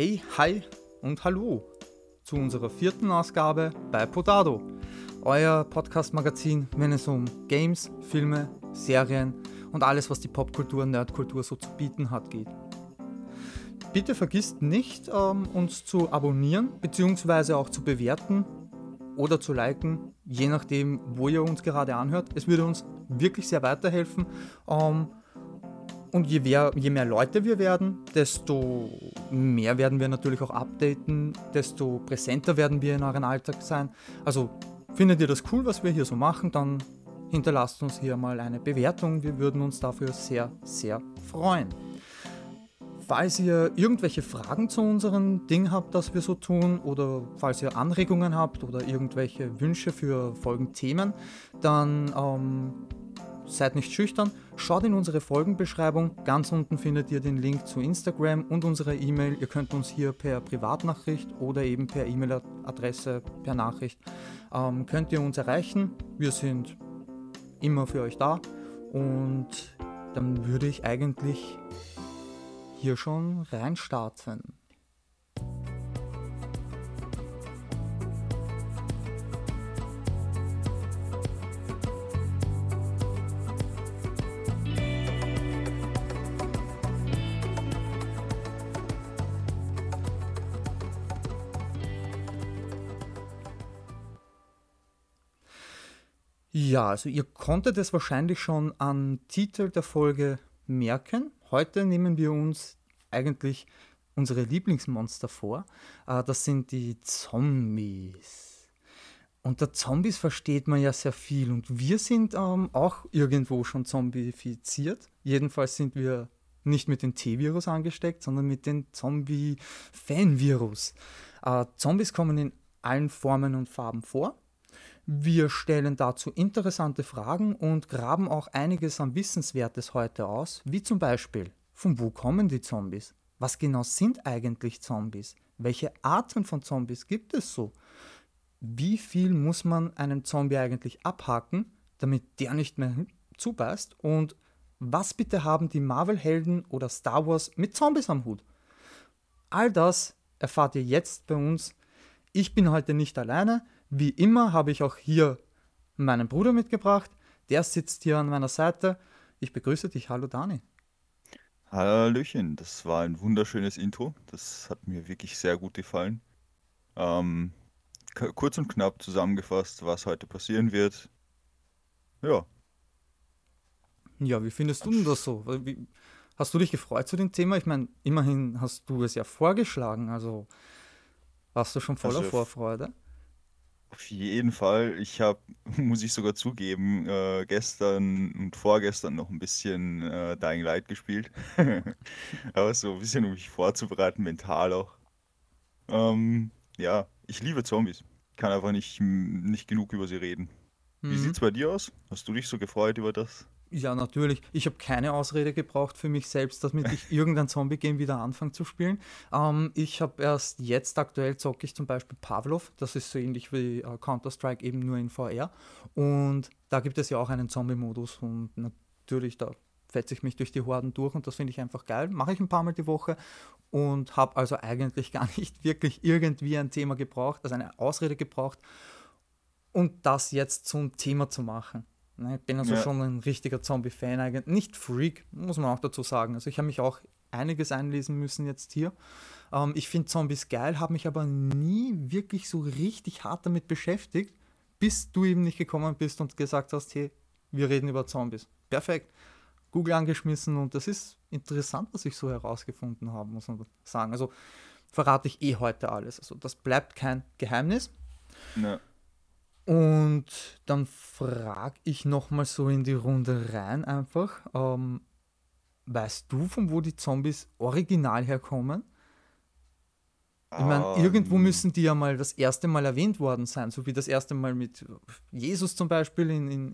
Hey, hi und hallo zu unserer vierten Ausgabe bei Podado, euer Podcast-Magazin, wenn es um Games, Filme, Serien und alles, was die Popkultur und Nerdkultur so zu bieten hat, geht. Bitte vergisst nicht, ähm, uns zu abonnieren bzw. auch zu bewerten oder zu liken, je nachdem, wo ihr uns gerade anhört. Es würde uns wirklich sehr weiterhelfen. Ähm, und je mehr, je mehr Leute wir werden, desto mehr werden wir natürlich auch updaten, desto präsenter werden wir in euren Alltag sein. Also findet ihr das cool, was wir hier so machen, dann hinterlasst uns hier mal eine Bewertung. Wir würden uns dafür sehr, sehr freuen. Falls ihr irgendwelche Fragen zu unserem Ding habt, das wir so tun, oder falls ihr Anregungen habt oder irgendwelche Wünsche für Folgenthemen, dann ähm, seid nicht schüchtern, schaut in unsere Folgenbeschreibung. Ganz unten findet ihr den Link zu Instagram und unserer E-Mail. Ihr könnt uns hier per Privatnachricht oder eben per E-Mail-Adresse, per Nachricht, ähm, könnt ihr uns erreichen. Wir sind immer für euch da und dann würde ich eigentlich hier schon reinstarten. Ja, also ihr konntet es wahrscheinlich schon am Titel der Folge merken. Heute nehmen wir uns eigentlich unsere Lieblingsmonster vor. Äh, das sind die Zombies. Unter Zombies versteht man ja sehr viel und wir sind ähm, auch irgendwo schon zombifiziert. Jedenfalls sind wir nicht mit dem T-Virus angesteckt, sondern mit dem Zombie-Fan-Virus. Äh, Zombies kommen in allen Formen und Farben vor. Wir stellen dazu interessante Fragen und graben auch einiges an Wissenswertes heute aus, wie zum Beispiel, von wo kommen die Zombies? Was genau sind eigentlich Zombies? Welche Arten von Zombies gibt es so? Wie viel muss man einem Zombie eigentlich abhaken, damit der nicht mehr zubeißt? Und was bitte haben die Marvel-Helden oder Star Wars mit Zombies am Hut? All das erfahrt ihr jetzt bei uns. Ich bin heute nicht alleine. Wie immer habe ich auch hier meinen Bruder mitgebracht. Der sitzt hier an meiner Seite. Ich begrüße dich. Hallo Dani. Hallöchen, das war ein wunderschönes Intro. Das hat mir wirklich sehr gut gefallen. Ähm, kurz und knapp zusammengefasst, was heute passieren wird. Ja. Ja, wie findest du denn das so? Wie, hast du dich gefreut zu dem Thema? Ich meine, immerhin hast du es ja vorgeschlagen, also warst du schon voller also, Vorfreude? Auf jeden Fall. Ich habe, muss ich sogar zugeben, äh, gestern und vorgestern noch ein bisschen äh, Dying Light gespielt. Aber so ein bisschen, um mich vorzubereiten, mental auch. Ähm, ja, ich liebe Zombies. Kann einfach nicht, nicht genug über sie reden. Wie Mhm. sieht's bei dir aus? Hast du dich so gefreut über das? Ja, natürlich. Ich habe keine Ausrede gebraucht für mich selbst, damit ich irgendein Zombie-Game wieder anfange zu spielen. Ähm, ich habe erst jetzt aktuell zocke ich zum Beispiel Pavlov. Das ist so ähnlich wie äh, Counter-Strike, eben nur in VR. Und da gibt es ja auch einen Zombie-Modus und natürlich, da fetze ich mich durch die Horden durch und das finde ich einfach geil. Mache ich ein paar Mal die Woche und habe also eigentlich gar nicht wirklich irgendwie ein Thema gebraucht, also eine Ausrede gebraucht, und das jetzt zum Thema zu machen. Ne, ich bin also ja. schon ein richtiger Zombie-Fan eigentlich. Nicht Freak, muss man auch dazu sagen. Also ich habe mich auch einiges einlesen müssen jetzt hier. Ähm, ich finde Zombies geil, habe mich aber nie wirklich so richtig hart damit beschäftigt, bis du eben nicht gekommen bist und gesagt hast, hey, wir reden über Zombies. Perfekt. Google angeschmissen und das ist interessant, was ich so herausgefunden habe, muss man sagen. Also verrate ich eh heute alles. Also das bleibt kein Geheimnis. Ja. Und dann frage ich nochmal so in die Runde rein einfach, ähm, weißt du, von wo die Zombies original herkommen? Ich meine, um, irgendwo ähm. müssen die ja mal das erste Mal erwähnt worden sein, so wie das erste Mal mit Jesus zum Beispiel in, in,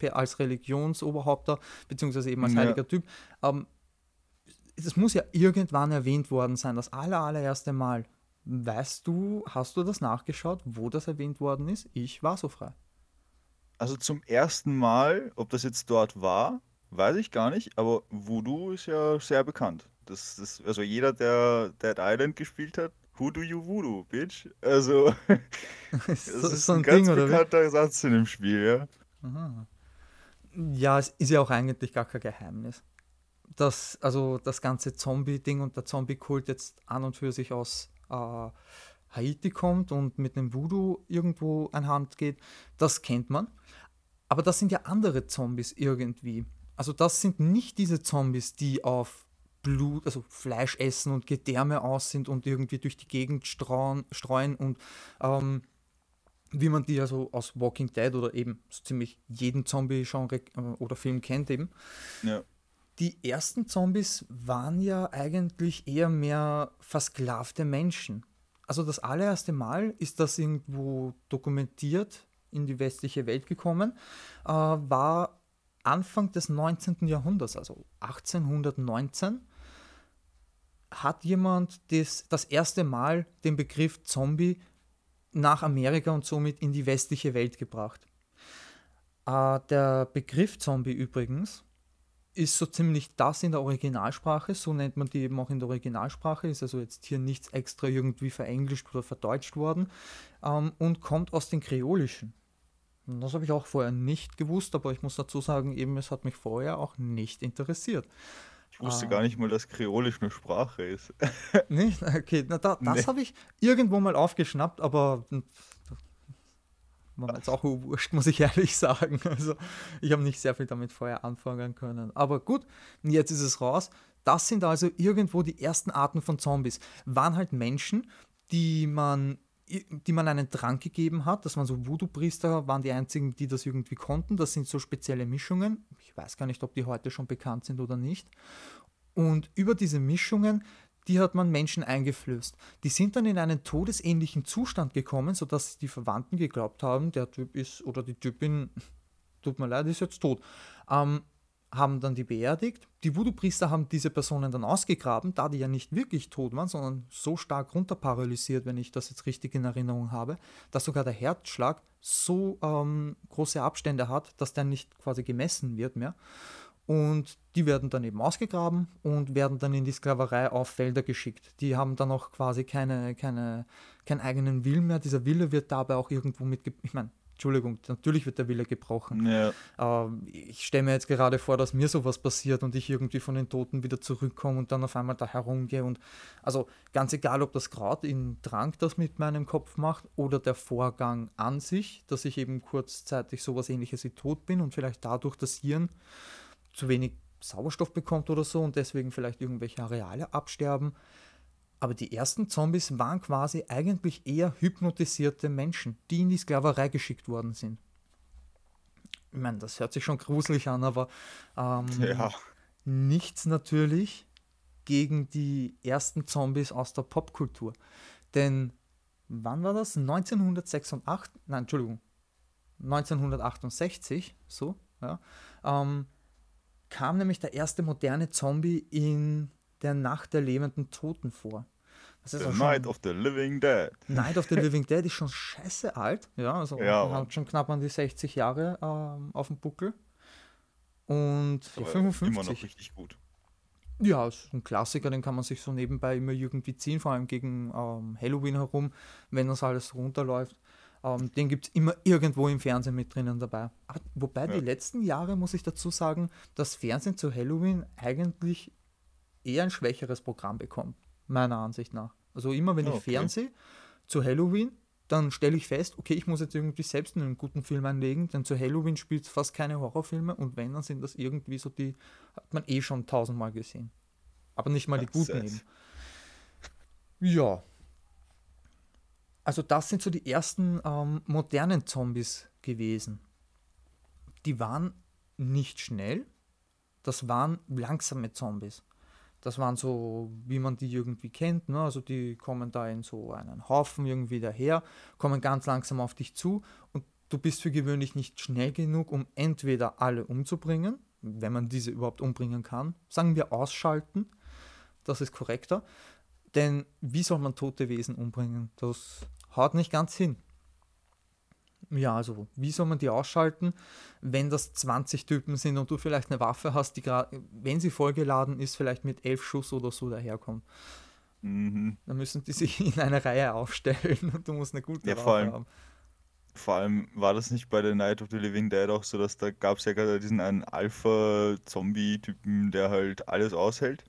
in als Religionsoberhaupter, beziehungsweise eben als ja. heiliger Typ. Ähm, das muss ja irgendwann erwähnt worden sein, das aller, allererste Mal. Weißt du, hast du das nachgeschaut, wo das erwähnt worden ist? Ich war so frei. Also zum ersten Mal, ob das jetzt dort war, weiß ich gar nicht, aber Voodoo ist ja sehr bekannt. Das, das, also jeder, der Dead Island gespielt hat, Who do you voodoo, bitch? Also, das Ist so, ist so ein ein ganz Ding, oder wie? bekannter Satz in dem Spiel, ja. Aha. Ja, es ist ja auch eigentlich gar kein Geheimnis. Dass also das ganze Zombie-Ding und der Zombie-Kult jetzt an und für sich aus äh, Haiti kommt und mit einem Voodoo irgendwo einhand geht, das kennt man. Aber das sind ja andere Zombies irgendwie. Also das sind nicht diese Zombies, die auf Blut, also Fleisch essen und Gedärme aus sind und irgendwie durch die Gegend streuen, streuen und ähm, wie man die also aus Walking Dead oder eben so ziemlich jeden Zombie-Genre äh, oder Film kennt eben. Ja. Die ersten Zombies waren ja eigentlich eher mehr versklavte Menschen. Also das allererste Mal ist das irgendwo dokumentiert in die westliche Welt gekommen, äh, war Anfang des 19. Jahrhunderts, also 1819, hat jemand das, das erste Mal den Begriff Zombie nach Amerika und somit in die westliche Welt gebracht. Äh, der Begriff Zombie übrigens ist so ziemlich das in der Originalsprache, so nennt man die eben auch in der Originalsprache, ist also jetzt hier nichts extra irgendwie verenglischt oder verdeutscht worden ähm, und kommt aus dem Kreolischen. Das habe ich auch vorher nicht gewusst, aber ich muss dazu sagen, eben es hat mich vorher auch nicht interessiert. Ich wusste Ah. gar nicht mal, dass Kreolisch eine Sprache ist. Nicht? Okay, na da, das Nee. habe ich irgendwo mal aufgeschnappt, aber war mir jetzt auch wurscht, muss ich ehrlich sagen. Also ich habe nicht sehr viel damit vorher anfangen können. Aber gut, jetzt ist es raus. Das sind also irgendwo die ersten Arten von Zombies. Waren halt Menschen, die man die man einen Trank gegeben hat, das waren so Voodoo-Priester, waren die einzigen, die das irgendwie konnten. Das sind so spezielle Mischungen. Ich weiß gar nicht, ob die heute schon bekannt sind oder nicht. Und über diese Mischungen, die hat man Menschen eingeflößt. Die sind dann in einen todesähnlichen Zustand gekommen, sodass die Verwandten geglaubt haben, der Typ ist oder die Typin, tut mir leid, ist jetzt tot. Ähm, haben dann die beerdigt. Die Voodoo-Priester haben diese Personen dann ausgegraben, da die ja nicht wirklich tot waren, sondern so stark runterparalysiert, wenn ich das jetzt richtig in Erinnerung habe, dass sogar der Herzschlag so ähm, große Abstände hat, dass der nicht quasi gemessen wird mehr. Und die werden dann eben ausgegraben und werden dann in die Sklaverei auf Felder geschickt. Die haben dann auch quasi keine, keine, keinen eigenen Willen mehr. Dieser Wille wird dabei auch irgendwo mit, ich meine, Entschuldigung, natürlich wird der Wille gebrochen. Ja, Ähm, ich stelle mir jetzt gerade vor, dass mir sowas passiert und ich irgendwie von den Toten wieder zurückkomme und dann auf einmal da herumgehe. Und also ganz egal, ob das Kraut in Trank das mit meinem Kopf macht oder der Vorgang an sich, dass ich eben kurzzeitig sowas ähnliches wie tot bin und vielleicht dadurch das Hirn zu wenig Sauerstoff bekommt oder so und deswegen vielleicht irgendwelche Areale absterben. Aber die ersten Zombies waren quasi eigentlich eher hypnotisierte Menschen, die in die Sklaverei geschickt worden sind. Ich meine, das hört sich schon gruselig an, aber ähm, ja. nichts natürlich gegen die ersten Zombies aus der Popkultur. Denn wann war das? 1986? Nein, Entschuldigung. 1968, so, ja, ähm, kam nämlich der erste moderne Zombie in der Nacht der lebenden Toten vor. Das ist The auch Night schon, of the Living Dead. Night of the Living Dead ist schon scheiße alt. Ja, also Ja, hat schon knapp an die 60 Jahre ähm, auf dem Buckel. Und ja, Aber 55. Immer noch richtig gut. Ja, ist ein Klassiker, den kann man sich so nebenbei immer irgendwie ziehen, vor allem gegen ähm, Halloween herum, wenn das alles runterläuft. Ähm, den gibt es immer irgendwo im Fernsehen mit drinnen dabei. Aber, wobei die Ja. letzten Jahre, muss ich dazu sagen, das Fernsehen zu Halloween eigentlich eher ein schwächeres Programm bekommt, meiner Ansicht nach. Also immer wenn ich okay. Fernseh zu Halloween, dann stelle ich fest, okay, ich muss jetzt irgendwie selbst einen guten Film einlegen, denn zu Halloween spielt es fast keine Horrorfilme und wenn, dann sind das irgendwie so die, hat man eh schon tausendmal gesehen. Aber nicht mal die guten eben. Ja. Also das sind so die ersten ähm, modernen Zombies gewesen. Die waren nicht schnell, das waren langsame Zombies. Das waren so, wie man die irgendwie kennt, ne? also die kommen da in so einen Haufen irgendwie daher, kommen ganz langsam auf dich zu und du bist für gewöhnlich nicht schnell genug, um entweder alle umzubringen, wenn man diese überhaupt umbringen kann, sagen wir ausschalten, das ist korrekter, denn wie soll man tote Wesen umbringen? Das haut nicht ganz hin. Ja, also wie soll man die ausschalten, wenn das 20 Typen sind und du vielleicht eine Waffe hast, die gerade, wenn sie vollgeladen ist, vielleicht mit 11 Schuss oder so daherkommt. Mhm. Dann müssen die sich in eine Reihe aufstellen und du musst eine gute Ja, Waffe vor allem, haben. vor allem war das nicht bei der Night of the Living Dead auch so, dass da gab es ja gerade diesen einen Alpha-Zombie-Typen, der halt alles aushält.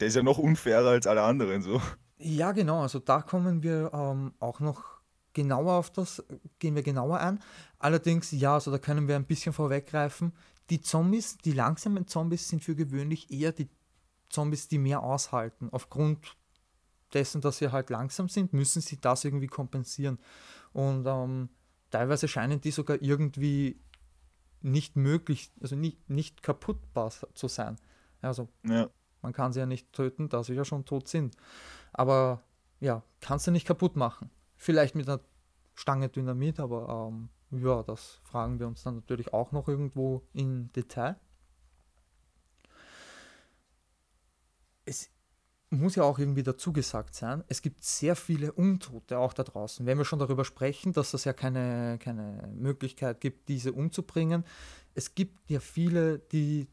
Der ist ja noch unfairer als alle anderen so. Ja, genau, also da kommen wir ähm, auch noch genauer auf das, gehen wir genauer ein. Allerdings, ja, also da können wir ein bisschen vorweggreifen. Die Zombies, die langsamen Zombies sind für gewöhnlich eher die Zombies, die mehr aushalten. Aufgrund dessen, dass sie halt langsam sind, müssen sie das irgendwie kompensieren. Und ähm, teilweise scheinen die sogar irgendwie nicht möglich, also nicht, nicht kaputtbar zu sein. Also Ja, man kann sie ja nicht töten, da sie ja schon tot sind. Aber ja, kannst du nicht kaputt machen. Vielleicht mit einer Stange Dynamit, aber ähm, ja, das fragen wir uns dann natürlich auch noch irgendwo im Detail. Es muss ja auch irgendwie dazu gesagt sein, es gibt sehr viele Untote auch da draußen. Wenn wir schon darüber sprechen, dass es ja keine, keine Möglichkeit gibt, diese umzubringen, es gibt ja viele, die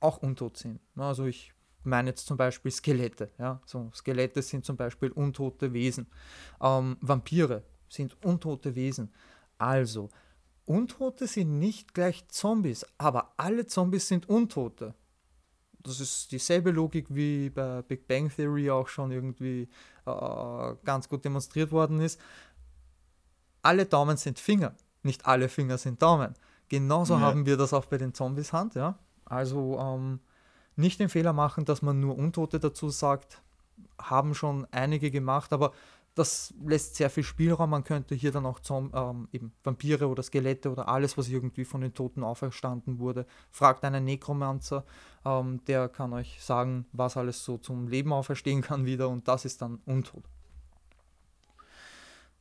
auch untot sind. Na, Also ich meine jetzt zum Beispiel Skelette. Ja? So, Skelette sind zum Beispiel untote Wesen. Ähm, Vampire sind untote Wesen. Also, Untote sind nicht gleich Zombies, aber alle Zombies sind Untote. Das ist dieselbe Logik wie bei Big Bang Theory auch schon irgendwie äh, ganz gut demonstriert worden ist. Alle Daumen sind Finger, nicht alle Finger sind Daumen. Genauso Ja. haben wir das auch bei den Zombies Hand, ja. Also ähm, nicht den Fehler machen, dass man nur Untote dazu sagt, haben schon einige gemacht, aber das lässt sehr viel Spielraum. Man könnte hier dann auch Zom ähm, eben Vampire oder Skelette oder alles, was irgendwie von den Toten auferstanden wurde. Fragt einen Nekromancer, ähm, der kann euch sagen, was alles so zum Leben auferstehen kann wieder und das ist dann Untot.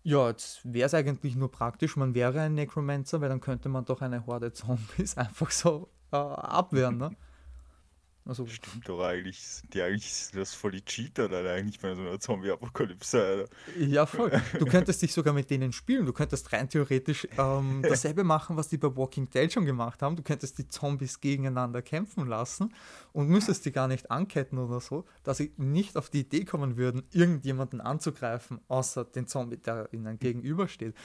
Ja, jetzt wäre es eigentlich nur praktisch, man wäre ein Necromancer, weil dann könnte man doch eine Horde Zombies einfach so äh, abwehren, ne? Also, stimmt doch eigentlich. Sind die eigentlich sind das voll die Cheater dann eigentlich bei so einer Zombie-Apokalypse. Ja, voll. Du könntest dich sogar mit denen spielen. Du könntest rein theoretisch ähm, dasselbe machen, was die bei Walking Dead schon gemacht haben. Du könntest die Zombies gegeneinander kämpfen lassen und müsstest die gar nicht anketten oder so, dass sie nicht auf die Idee kommen würden, irgendjemanden anzugreifen, außer den Zombie, der ihnen gegenübersteht.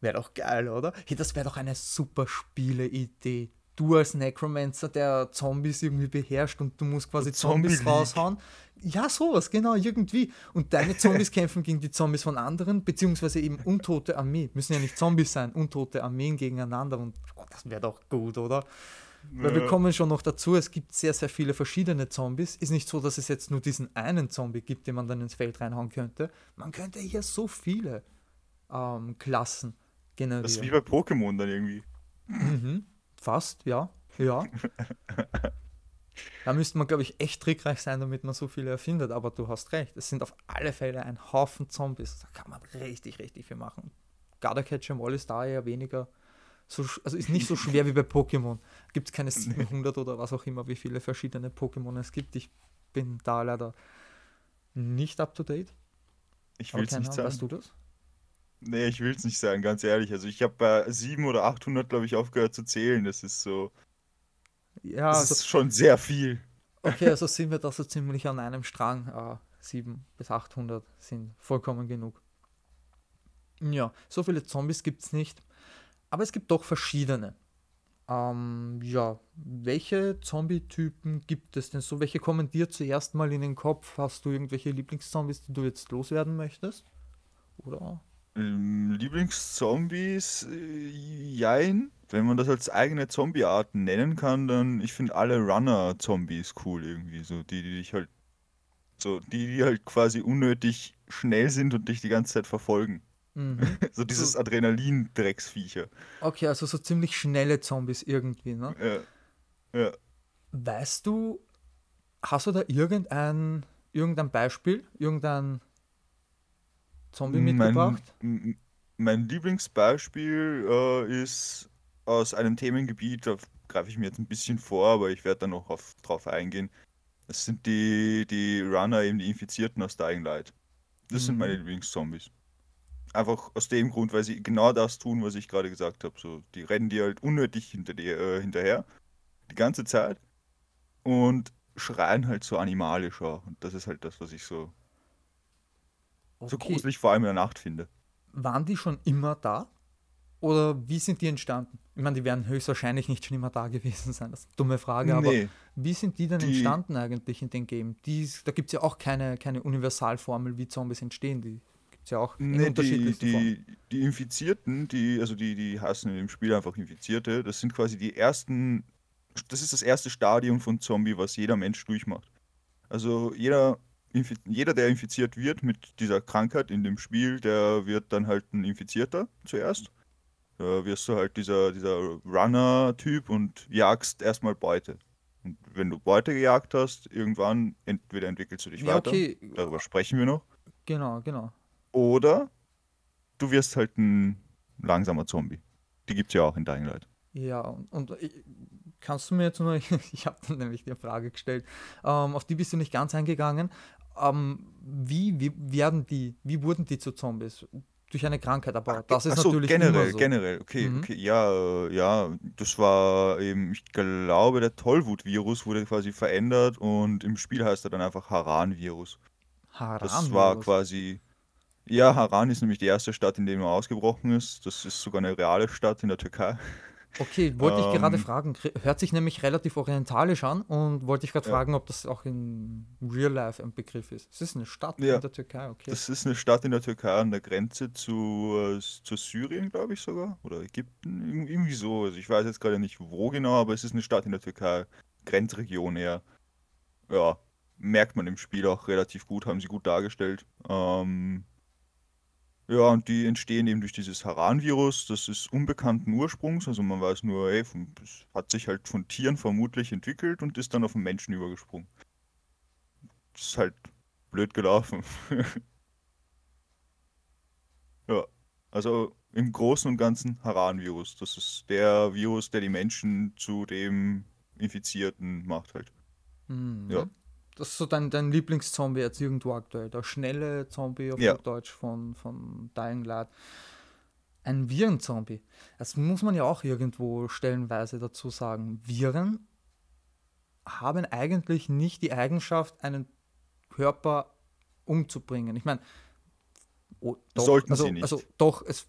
Wäre doch geil, oder? Hey, das wäre doch eine super Spiele-Idee. Du als Necromancer, der Zombies irgendwie beherrscht und du musst quasi Zombies raushauen. Ja, sowas, genau, irgendwie. Und deine Zombies kämpfen gegen die Zombies von anderen, beziehungsweise eben untote Armee. Müssen ja nicht Zombies sein, untote Armeen gegeneinander. Und oh, das wäre doch gut, oder? Weil wir Ja. kommen schon noch dazu, es gibt sehr, sehr viele verschiedene Zombies. Ist nicht so, dass es jetzt nur diesen einen Zombie gibt, den man dann ins Feld reinhauen könnte. Man könnte hier so viele ähm, Klassen generieren. Das ist wie bei Pokémon dann irgendwie. Mhm. Fast, ja. Ja. Da müsste man, glaube ich, echt trickreich sein, damit man so viele erfindet. Aber du hast recht. Es sind auf alle Fälle ein Haufen Zombies. Da kann man richtig, richtig viel machen. Garda Catch 'em All ist da eher weniger. So, also ist nicht so schwer wie bei Pokémon. Gibt es keine 700 oder was auch immer, wie viele verschiedene Pokémon es gibt. Ich bin da leider nicht up to date. Ich will es nicht Ahnung, weißt sagen. du das? Nee, ich will es nicht sagen, ganz ehrlich. Also ich habe bei 700 oder 800, glaube ich, aufgehört zu zählen. Das ist so, Ja, das also, ist schon sehr viel. Okay, also sind wir da so ziemlich an einem Strang. Äh, 7 bis 800 sind vollkommen genug. Ja, so viele Zombies gibt es nicht. Aber es gibt doch verschiedene. Ähm, ja, welche Zombie-Typen gibt es denn so? Welche kommen dir zuerst mal in den Kopf? Hast du irgendwelche Lieblingszombies, die du jetzt loswerden möchtest? Oder? Ähm, Lieblingszombies, äh, jein. Wenn man das als eigene Zombie-Art nennen kann, dann, ich finde alle Runner-Zombies cool irgendwie. So, die, die dich halt, so, die, die halt quasi unnötig schnell sind und dich die ganze Zeit verfolgen. Mhm. So dieses Adrenalin-Drecksviecher. Okay, also so ziemlich schnelle Zombies irgendwie, ne? Ja, ja. Weißt du, hast du da irgendein, irgendein Beispiel, irgendein Zombie Mein, mitgebracht? mein Lieblingsbeispiel äh, ist aus einem Themengebiet, da greife ich mir jetzt ein bisschen vor, aber ich werde da noch auf, drauf eingehen. Das sind die, die Runner, eben die Infizierten aus Dying Light. Das sind meine Mhm. Lieblingszombies. Einfach aus dem Grund, weil sie genau das tun, was ich gerade gesagt habe. So, die rennen dir halt unnötig hinter dir, äh, hinterher. Die ganze Zeit. Und schreien halt so animalischer. Und das ist halt das, was ich so, so Okay. gruselig vor allem in der Nacht finde. Waren die schon immer da? Oder wie sind die entstanden? Ich meine, die werden höchstwahrscheinlich nicht schon immer da gewesen sein. Das ist eine dumme Frage, aber Nee, wie sind die denn die, entstanden eigentlich in den Game? Die, da gibt es ja auch keine, keine Universalformel, wie Zombies entstehen. Die gibt es ja auch in nee, die, unterschiedlichsten Formen. die, die Infizierten, die, also die, die heißen in dem Spiel einfach Infizierte, das sind quasi die ersten, das ist das erste Stadium von Zombie, was jeder Mensch durchmacht. Also jeder, jeder, der infiziert wird mit dieser Krankheit in dem Spiel, der wird dann halt ein Infizierter zuerst. Da wirst du halt dieser, dieser Runner-Typ und jagst erstmal Beute. Und wenn du Beute gejagt hast, irgendwann entweder entwickelst du dich Ja, weiter, okay, darüber sprechen wir noch, genau, genau. oder du wirst halt ein langsamer Zombie. Die gibt's ja auch in Dying Light. Ja, und, und ich- kannst du mir jetzt nur, ich habe dann nämlich die Frage gestellt, ähm, auf die bist du nicht ganz eingegangen. Ähm, wie, wie werden die, wie wurden die zu Zombies? Durch eine Krankheit, aber das ist Ach so, natürlich immer generell, so. generell. Okay, Mhm. okay, ja, äh, ja, das war eben, ich glaube, der Tollwut-Virus wurde quasi verändert und im Spiel heißt er dann einfach Haran-Virus. Das war quasi, ja, Haran ist nämlich die erste Stadt, in der er ausgebrochen ist. Das ist sogar eine reale Stadt in der Türkei. Okay, wollte ich gerade Ähm, fragen, hört sich nämlich relativ orientalisch an und wollte ich gerade ja. fragen, ob das auch in Real Life ein Begriff ist. Es ist eine Stadt in Ja, der Türkei, okay. das ist eine Stadt in der Türkei an der Grenze zu, äh, zu Syrien, glaube ich sogar. Oder Ägypten, irgendwie irgendwie so. Also ich weiß jetzt gerade nicht wo genau, aber es ist eine Stadt in der Türkei. Grenzregion eher. Ja, merkt man im Spiel auch relativ gut, haben sie gut dargestellt. Ähm, ja, und die entstehen eben durch dieses Haran-Virus. Das ist unbekannten Ursprungs, also man weiß nur, ey, von, es hat sich halt von Tieren vermutlich entwickelt und ist dann auf den Menschen übergesprungen. Das ist halt blöd gelaufen. Ja, also im Großen und Ganzen Haran-Virus. Das ist der Virus, der die Menschen zu dem Infizierten macht halt. Ja, Mhm. Das ist so dein, dein Lieblingszombie jetzt irgendwo aktuell. Der schnelle Zombie auf ja, Deutsch von, von Dying Light. Ein Virenzombie. Das muss man ja auch irgendwo stellenweise dazu sagen. Viren haben eigentlich nicht die Eigenschaft, einen Körper umzubringen. Ich meine, oh, doch, sollten sie also, also nicht. doch, es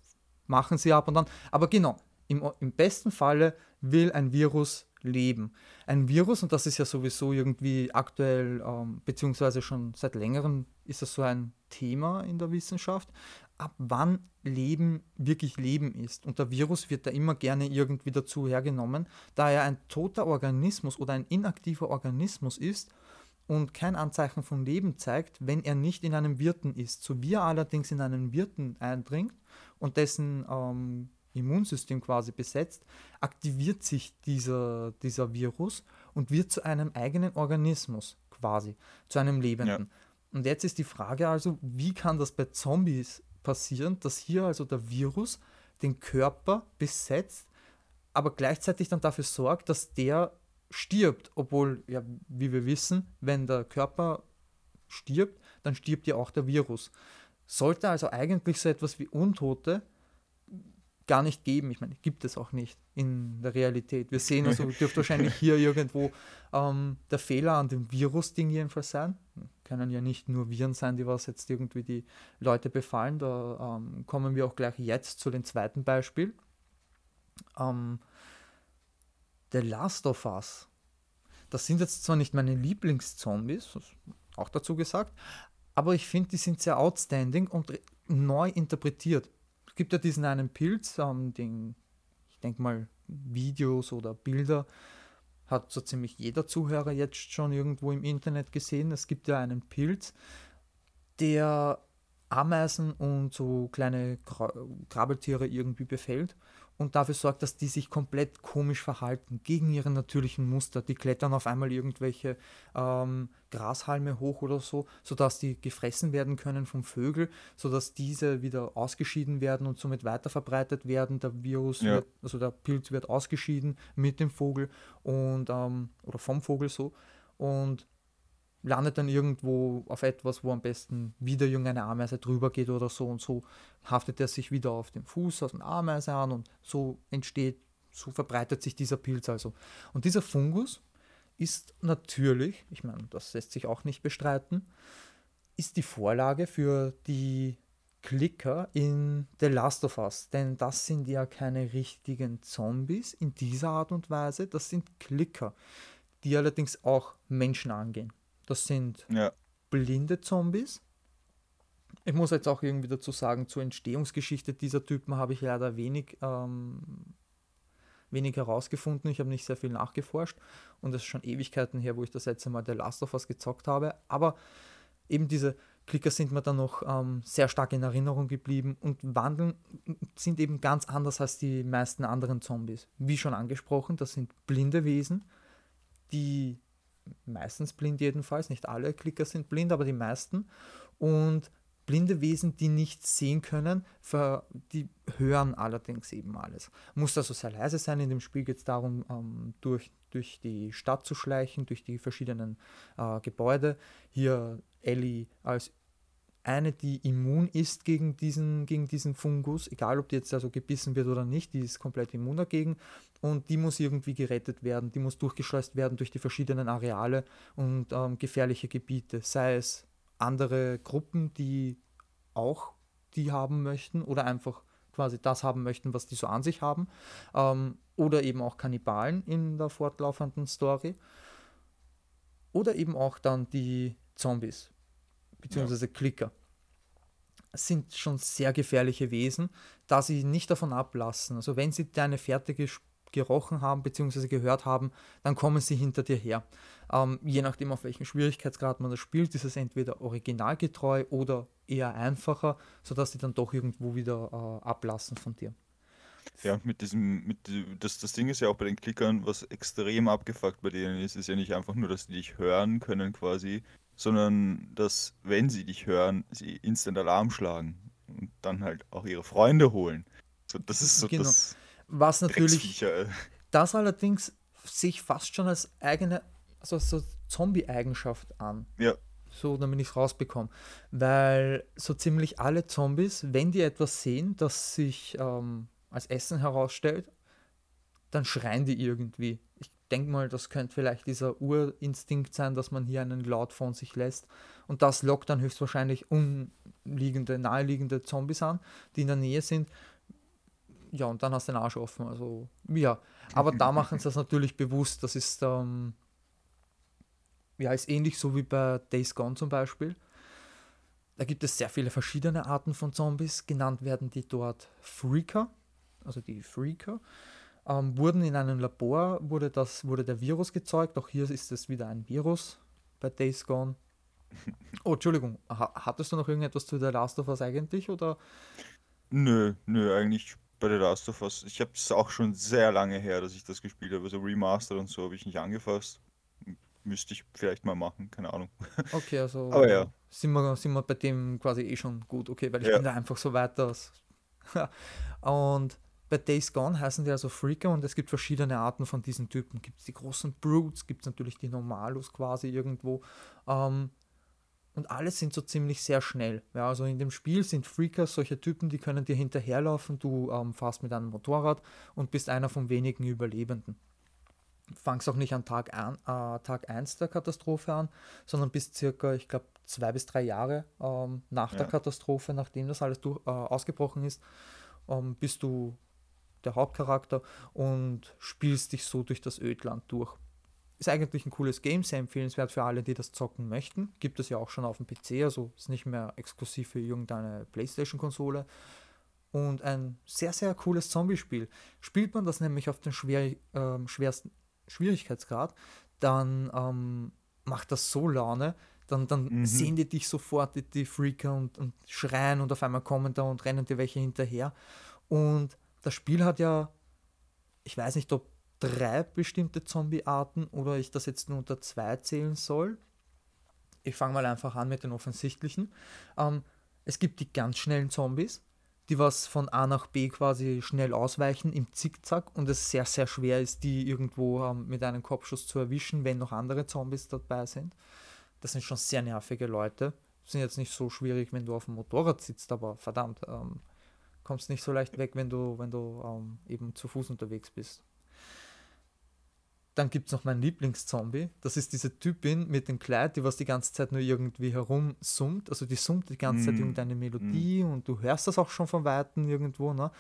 machen sie ab und an. Aber genau, im, im besten Falle will ein Virus leben. Ein Virus, und das ist ja sowieso irgendwie aktuell, ähm, beziehungsweise schon seit längerem ist das so ein Thema in der Wissenschaft, ab wann Leben wirklich Leben ist. Und der Virus wird da immer gerne irgendwie dazu hergenommen, da er ein toter Organismus oder ein inaktiver Organismus ist und kein Anzeichen von Leben zeigt, wenn er nicht in einem Wirten ist. So wie er allerdings in einen Wirten eindringt und dessen ähm, Immunsystem quasi besetzt, aktiviert sich dieser, dieser Virus und wird zu einem eigenen Organismus quasi, zu einem Ja, Lebenden. Und jetzt ist die Frage also, wie kann das bei Zombies passieren, dass hier also der Virus den Körper besetzt, aber gleichzeitig dann dafür sorgt, dass der stirbt, obwohl, ja, wie wir wissen, wenn der Körper stirbt, dann stirbt ja auch der Virus. Sollte also eigentlich so etwas wie Untote gar nicht geben. Ich meine, gibt es auch nicht in der Realität. Wir sehen also, dürfte wahrscheinlich hier irgendwo ähm, der Fehler an dem Virus-Ding jedenfalls sein. Können ja nicht nur Viren sein, die was jetzt irgendwie die Leute befallen. Da ähm, kommen wir auch gleich jetzt zu dem zweiten Beispiel. Ähm, The Last of Us. Das sind jetzt zwar nicht meine Lieblingszombies, auch dazu gesagt, aber ich finde, die sind sehr outstanding und neu interpretiert. Es gibt ja diesen einen Pilz, ähm, den, ich denke mal, Videos oder Bilder hat so ziemlich jeder Zuhörer jetzt schon irgendwo im Internet gesehen. Es gibt ja einen Pilz, der Ameisen und so kleine Krabbeltiere irgendwie befällt und dafür sorgt, dass die sich komplett komisch verhalten, gegen ihre natürlichen Muster. Die klettern auf einmal irgendwelche ähm, Grashalme hoch oder so, sodass die gefressen werden können vom Vögel, sodass diese wieder ausgeschieden werden und somit weiter verbreitet werden. Der Virus ja, wird, also der Pilz wird ausgeschieden mit dem Vogel und ähm, oder vom Vogel so. Und landet dann irgendwo auf etwas, wo am besten wieder irgendeine Ameise drüber geht oder so und so haftet er sich wieder auf den Fuß aus einer Ameise an und so entsteht, so verbreitet sich dieser Pilz also. Und dieser Fungus ist natürlich, ich meine, das lässt sich auch nicht bestreiten, ist die Vorlage für die Klicker in The Last of Us. Denn das sind ja keine richtigen Zombies in dieser Art und Weise, das sind Klicker, die allerdings auch Menschen angehen. Das sind Ja. blinde Zombies. Ich muss jetzt auch irgendwie dazu sagen, zur Entstehungsgeschichte dieser Typen habe ich leider wenig, ähm, wenig herausgefunden. Ich habe nicht sehr viel nachgeforscht und es ist schon Ewigkeiten her, wo ich das letzte Mal The Last of Us gezockt habe. Aber eben diese Klicker sind mir dann noch ähm, sehr stark in Erinnerung geblieben und wandeln sind eben ganz anders als die meisten anderen Zombies. Wie schon angesprochen, das sind blinde Wesen, die meistens blind jedenfalls, nicht alle Klicker sind blind, aber die meisten. Und blinde Wesen, die nicht sehen können, die hören allerdings eben alles. Muss also sehr leise sein. In dem Spiel geht es darum, ähm, durch, durch die Stadt zu schleichen, durch die verschiedenen äh, Gebäude. Hier Ellie als eine, die immun ist gegen diesen, gegen diesen Fungus, egal ob die jetzt also gebissen wird oder nicht, die ist komplett immun dagegen. Und die muss irgendwie gerettet werden, die muss durchgeschleust werden durch die verschiedenen Areale und ähm, gefährliche Gebiete, sei es andere Gruppen, die auch die haben möchten oder einfach quasi das haben möchten, was die so an sich haben, ähm, oder eben auch Kannibalen in der fortlaufenden Story. Oder eben auch dann die Zombies beziehungsweise Klicker. Es sind schon sehr gefährliche Wesen, da sie nicht davon ablassen. Also wenn sie deine Fährte gerochen haben beziehungsweise gehört haben, dann kommen sie hinter dir her. Ähm, je nachdem, auf welchem Schwierigkeitsgrad man das spielt, ist es entweder originalgetreu oder eher einfacher, sodass sie dann doch irgendwo wieder äh, ablassen von dir. Ja, mit diesem, mit, das, das Ding ist ja auch bei den Klickern, was extrem abgefuckt bei denen ist, ist ja nicht einfach nur, dass die dich hören können quasi, sondern dass, wenn sie dich hören, sie instant Alarm schlagen und dann halt auch ihre Freunde holen. So, das ist so Genau. das Was natürlich äh. das allerdings sich fast schon als eigene, also so Zombie-Eigenschaft an. Ja, So, damit ich es rausbekomme. Weil so ziemlich alle Zombies, wenn die etwas sehen, das sich ähm, als Essen herausstellt, dann schreien die irgendwie. Ich denke mal, das könnte vielleicht dieser Urinstinkt sein, dass man hier einen Laut von sich lässt. Und das lockt dann höchstwahrscheinlich umliegende, naheliegende Zombies an, die in der Nähe sind. Ja, und dann hast du den Arsch offen. Also, ja. Aber da machen sie das natürlich bewusst. Das ist, ähm, ja, ist ähnlich so wie bei Days Gone zum Beispiel. Da gibt es sehr viele verschiedene Arten von Zombies. Genannt werden die dort Freaker, also die Freaker. Ähm, wurden in einem Labor, wurde, das, wurde der Virus gezeugt. Auch hier ist es wieder ein Virus bei Days Gone. Oh, Entschuldigung, ha hattest du noch irgendetwas zu The Last of Us eigentlich? Oder? nö, nö, eigentlich bei The Last of Us. Ich habe es auch schon sehr lange her, dass ich das gespielt habe. Also Remastered und so habe ich nicht angefasst. Müsste ich vielleicht mal machen, keine Ahnung. Okay, also Aber ja. sind, wir, sind wir bei dem quasi eh schon gut, okay, weil ich Ja. bin da einfach so weit, dass. und bei Days Gone heißen die also Freaker und es gibt verschiedene Arten von diesen Typen. Gibt es die großen Brutes, gibt es natürlich die Normalos quasi irgendwo. Ähm, und alle sind so ziemlich sehr schnell. Ja, also in dem Spiel sind Freaker solche Typen, die können dir hinterherlaufen. Du ähm, fährst mit einem Motorrad und bist einer von wenigen Überlebenden. Fangst auch nicht an Tag, ein, äh, Tag 1 der Katastrophe an, sondern bist circa, ich glaube, zwei bis drei Jahre ähm, nach der Ja. Katastrophe, nachdem das alles durch, äh, ausgebrochen ist, ähm, bist du der Hauptcharakter und spielst dich so durch das Ödland durch. Ist eigentlich ein cooles Game, sehr empfehlenswert für alle, die das zocken möchten. Gibt es ja auch schon auf dem PC, also ist nicht mehr exklusiv für irgendeine PlayStation-Konsole. Und ein sehr, sehr cooles Zombie-Spiel. Spielt man das nämlich auf den schwer, ähm, schwersten Schwierigkeitsgrad, dann ähm, macht das so Laune. Dann, dann Mhm. sehen die dich sofort, die, die Freaker, und, und schreien und auf einmal kommen da und rennen dir welche hinterher. Und das Spiel hat ja, ich weiß nicht, ob drei bestimmte Zombie-Arten oder ich das jetzt nur unter zwei zählen soll. Ich fange mal einfach an mit den offensichtlichen. Ähm, es gibt die ganz schnellen Zombies, die was von A nach B quasi schnell ausweichen im Zickzack und es sehr, sehr schwer ist, die irgendwo ähm, mit einem Kopfschuss zu erwischen, wenn noch andere Zombies dabei sind. das sind schon sehr nervige Leute. Sind jetzt nicht so schwierig, wenn du auf dem Motorrad sitzt, aber verdammt, ähm, kommst nicht so leicht weg, wenn du, wenn du ähm, eben zu Fuß unterwegs bist. Dann gibt es noch meinen Lieblingszombie. Das ist diese Typin mit dem Kleid, die was die ganze Zeit nur irgendwie herumsummt. Also die summt die ganze mm. Zeit irgendeine Melodie mm. und du hörst das auch schon von Weitem irgendwo. Ne?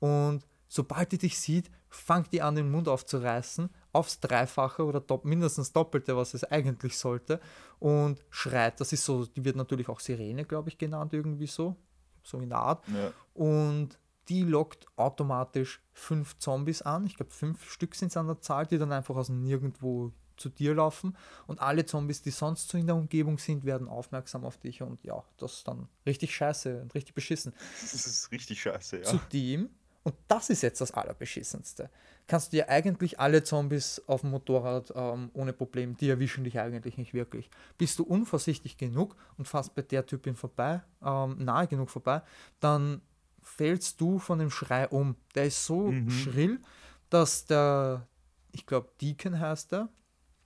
Und sobald die dich sieht, fängt die an, den Mund aufzureißen, aufs Dreifache oder dopp mindestens Doppelte, was es eigentlich sollte, und schreit. Das ist so, die wird natürlich auch Sirene, glaube ich, genannt, irgendwie so. So in der Art. Ja. Und die lockt automatisch fünf Zombies an. Ich glaube, fünf Stück sind es an der Zahl, die dann einfach aus nirgendwo zu dir laufen. Und alle Zombies, die sonst so in der Umgebung sind, werden aufmerksam auf dich. Und ja, das ist dann richtig scheiße und richtig beschissen. Das ist richtig scheiße, ja. Zudem, und das ist jetzt das Allerbeschissenste, kannst du dir eigentlich alle Zombies auf dem Motorrad ähm, ohne Problem, die erwischen dich eigentlich nicht wirklich. Bist du unvorsichtig genug und fast bei der Typin vorbei, ähm, nahe genug vorbei, dann fällst du von dem Schrei um. Der ist so mhm. schrill, dass der, ich glaube, Deacon heißt er.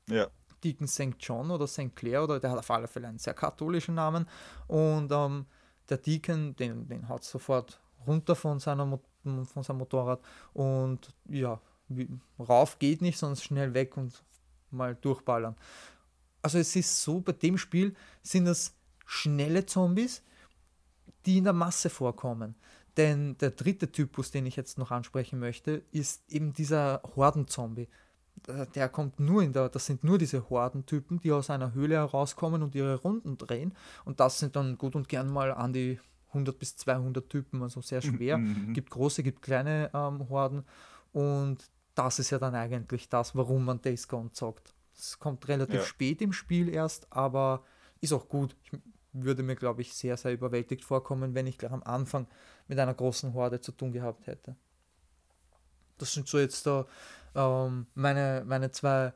Ja. Deacon St. John oder St. Clair oder der hat auf alle Fälle einen sehr katholischen Namen. Und ähm, der Deacon, den, den haut sofort runter von, seiner, von seinem Motorrad und ja, rauf geht nicht, sondern schnell weg und mal durchballern. Also es ist so, bei dem Spiel sind das schnelle Zombies, die in der Masse vorkommen. Denn der dritte Typus, den ich jetzt noch ansprechen möchte, ist eben dieser Hordenzombie. Der kommt nur in der, das sind nur diese Hordentypen, die aus einer Höhle herauskommen und ihre Runden drehen. Und das sind dann gut und gern mal an die 100 bis 200 Typen, also sehr schwer. Mhm. Gibt große, gibt kleine ähm, Horden. Und das ist ja dann eigentlich das, warum man Days Gone zockt. Es kommt relativ ja. spät im Spiel erst, aber ist auch gut. Ich würde mir, glaube ich, sehr, sehr überwältigt vorkommen, wenn ich gleich am Anfang mit einer großen Horde zu tun gehabt hätte. Das sind so jetzt da ähm, meine, meine zwei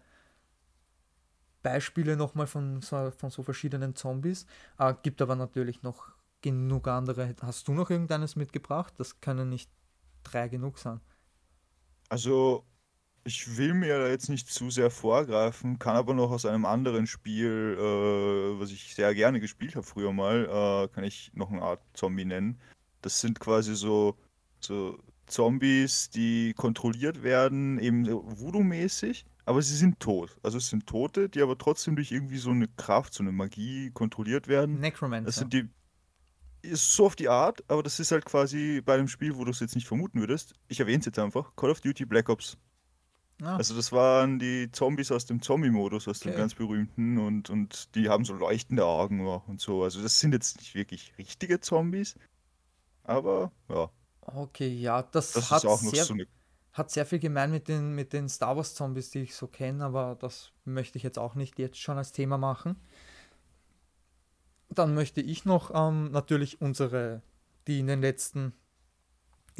Beispiele nochmal von so, von so verschiedenen Zombies. Äh, gibt aber natürlich noch genug andere. Hast du noch irgendeines mitgebracht? Das können nicht drei genug sein. Also ich will mir jetzt nicht zu sehr vorgreifen, kann aber noch aus einem anderen Spiel, äh, was ich sehr gerne gespielt habe früher mal, äh, kann ich noch eine Art Zombie nennen. Das sind quasi so, so Zombies, die kontrolliert werden, eben Voodoo-mäßig, aber sie sind tot. Also es sind Tote, die aber trotzdem durch irgendwie so eine Kraft, so eine Magie kontrolliert werden. Necromancer. Das sind die. Ist so auf die Art, aber das ist halt quasi bei einem Spiel, wo du es jetzt nicht vermuten würdest. Ich erwähne es jetzt einfach: Call of Duty Black Ops Ah. Also das waren die Zombies aus dem Zombie-Modus, aus dem ganz berühmten und, und die haben so leuchtende Augen und so. Also das sind jetzt nicht wirklich richtige Zombies, aber ja. Okay, ja, das, das hat, sehr, so eine... hat sehr viel gemein mit den, mit den Star Wars Zombies, die ich so kenne, aber das möchte ich jetzt auch nicht jetzt schon als Thema machen. Dann möchte ich noch ähm, natürlich unsere, die in den letzten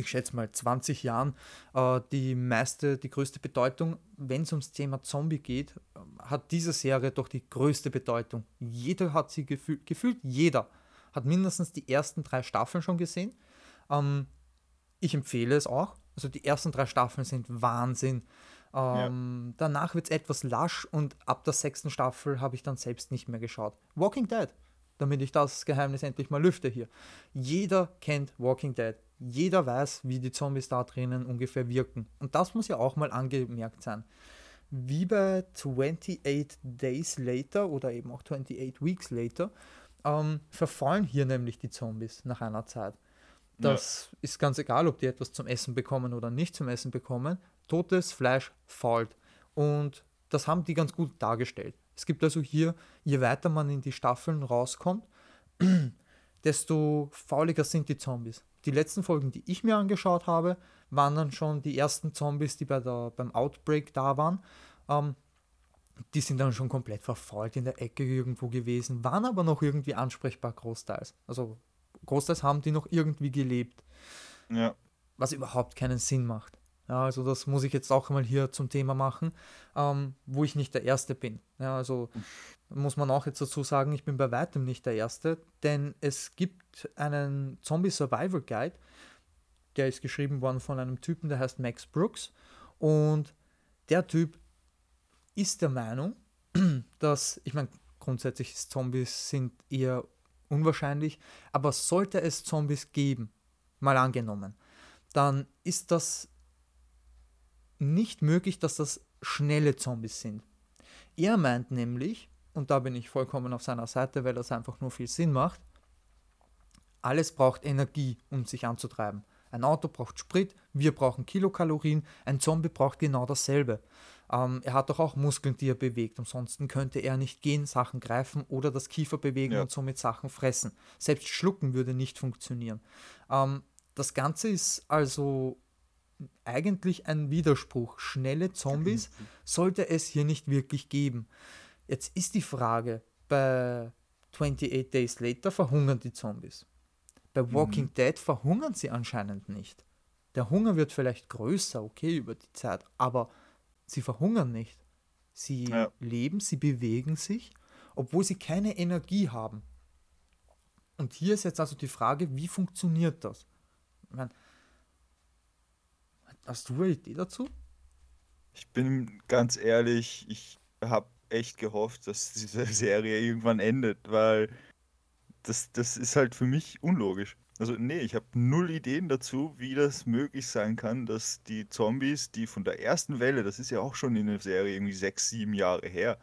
ich schätze mal 20 Jahren äh, die meiste, die größte Bedeutung, wenn es ums Thema Zombie geht, hat diese Serie doch die größte Bedeutung. Jeder hat sie gefühlt, gefühlt jeder hat mindestens die ersten drei Staffeln schon gesehen. Ähm, ich empfehle es auch. Also die ersten drei Staffeln sind Wahnsinn. Ähm, ja. Danach wird es etwas lasch und ab der sechsten Staffel habe ich dann selbst nicht mehr geschaut. Walking Dead, damit ich das Geheimnis endlich mal lüfte hier. Jeder kennt Walking Dead jeder weiß, wie die Zombies da drinnen ungefähr wirken. Und das muss ja auch mal angemerkt sein. Wie bei 28 Days Later oder eben auch 28 Weeks Later ähm, verfallen hier nämlich die Zombies nach einer Zeit. Das ja. ist ganz egal, ob die etwas zum Essen bekommen oder nicht zum Essen bekommen. Totes Fleisch fault. Und das haben die ganz gut dargestellt. Es gibt also hier, je weiter man in die Staffeln rauskommt, desto fauliger sind die Zombies die letzten Folgen, die ich mir angeschaut habe, waren dann schon die ersten Zombies, die bei der, beim Outbreak da waren. Ähm, die sind dann schon komplett verfault in der Ecke irgendwo gewesen, waren aber noch irgendwie ansprechbar großteils. Also großteils haben die noch irgendwie gelebt. Ja. Was überhaupt keinen Sinn macht. Ja, also das muss ich jetzt auch mal hier zum Thema machen, ähm, wo ich nicht der Erste bin. Ja, also muss man auch jetzt dazu sagen, ich bin bei weitem nicht der Erste, denn es gibt einen Zombie Survival Guide, der ist geschrieben worden von einem Typen, der heißt Max Brooks und der Typ ist der Meinung, dass, ich meine, grundsätzlich Zombies sind eher unwahrscheinlich, aber sollte es Zombies geben, mal angenommen, dann ist das nicht möglich, dass das schnelle Zombies sind. Er meint nämlich, und da bin ich vollkommen auf seiner Seite, weil das einfach nur viel Sinn macht, alles braucht Energie, um sich anzutreiben. Ein Auto braucht Sprit, wir brauchen Kilokalorien, ein Zombie braucht genau dasselbe. Ähm, er hat doch auch Muskeln, die er bewegt, ansonsten könnte er nicht gehen, Sachen greifen oder das Kiefer bewegen ja. und somit Sachen fressen. Selbst schlucken würde nicht funktionieren. Ähm, das Ganze ist also eigentlich ein Widerspruch. Schnelle Zombies sollte es hier nicht wirklich geben. Jetzt ist die Frage, bei 28 Days Later verhungern die Zombies. Bei Walking mhm. Dead verhungern sie anscheinend nicht. Der Hunger wird vielleicht größer, okay, über die Zeit, aber sie verhungern nicht. Sie ja. leben, sie bewegen sich, obwohl sie keine Energie haben. Und hier ist jetzt also die Frage, wie funktioniert das? Ich meine, hast du eine Idee dazu? Ich bin ganz ehrlich, ich habe echt gehofft, dass diese Serie irgendwann endet, weil das, das ist halt für mich unlogisch. Also nee, ich habe null Ideen dazu, wie das möglich sein kann, dass die Zombies, die von der ersten Welle, das ist ja auch schon in der Serie irgendwie sechs, sieben Jahre her.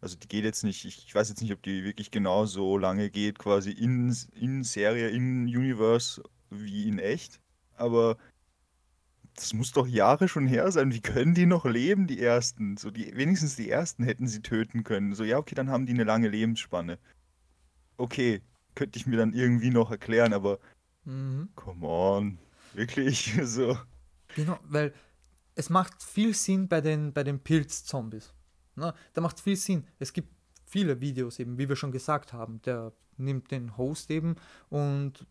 Also die geht jetzt nicht, ich weiß jetzt nicht, ob die wirklich genau so lange geht, quasi in, in Serie, in Universe wie in echt. Aber das muss doch Jahre schon her sein. Wie können die noch leben, die ersten? So die, wenigstens die ersten hätten sie töten können. So, ja, okay, dann haben die eine lange Lebensspanne. Okay, könnte ich mir dann irgendwie noch erklären, aber mhm. come on, wirklich so. Genau, weil es macht viel Sinn bei den, bei den Pilz-Zombies. Ne? Da macht viel Sinn. Es gibt viele Videos eben, wie wir schon gesagt haben. Der nimmt den Host eben und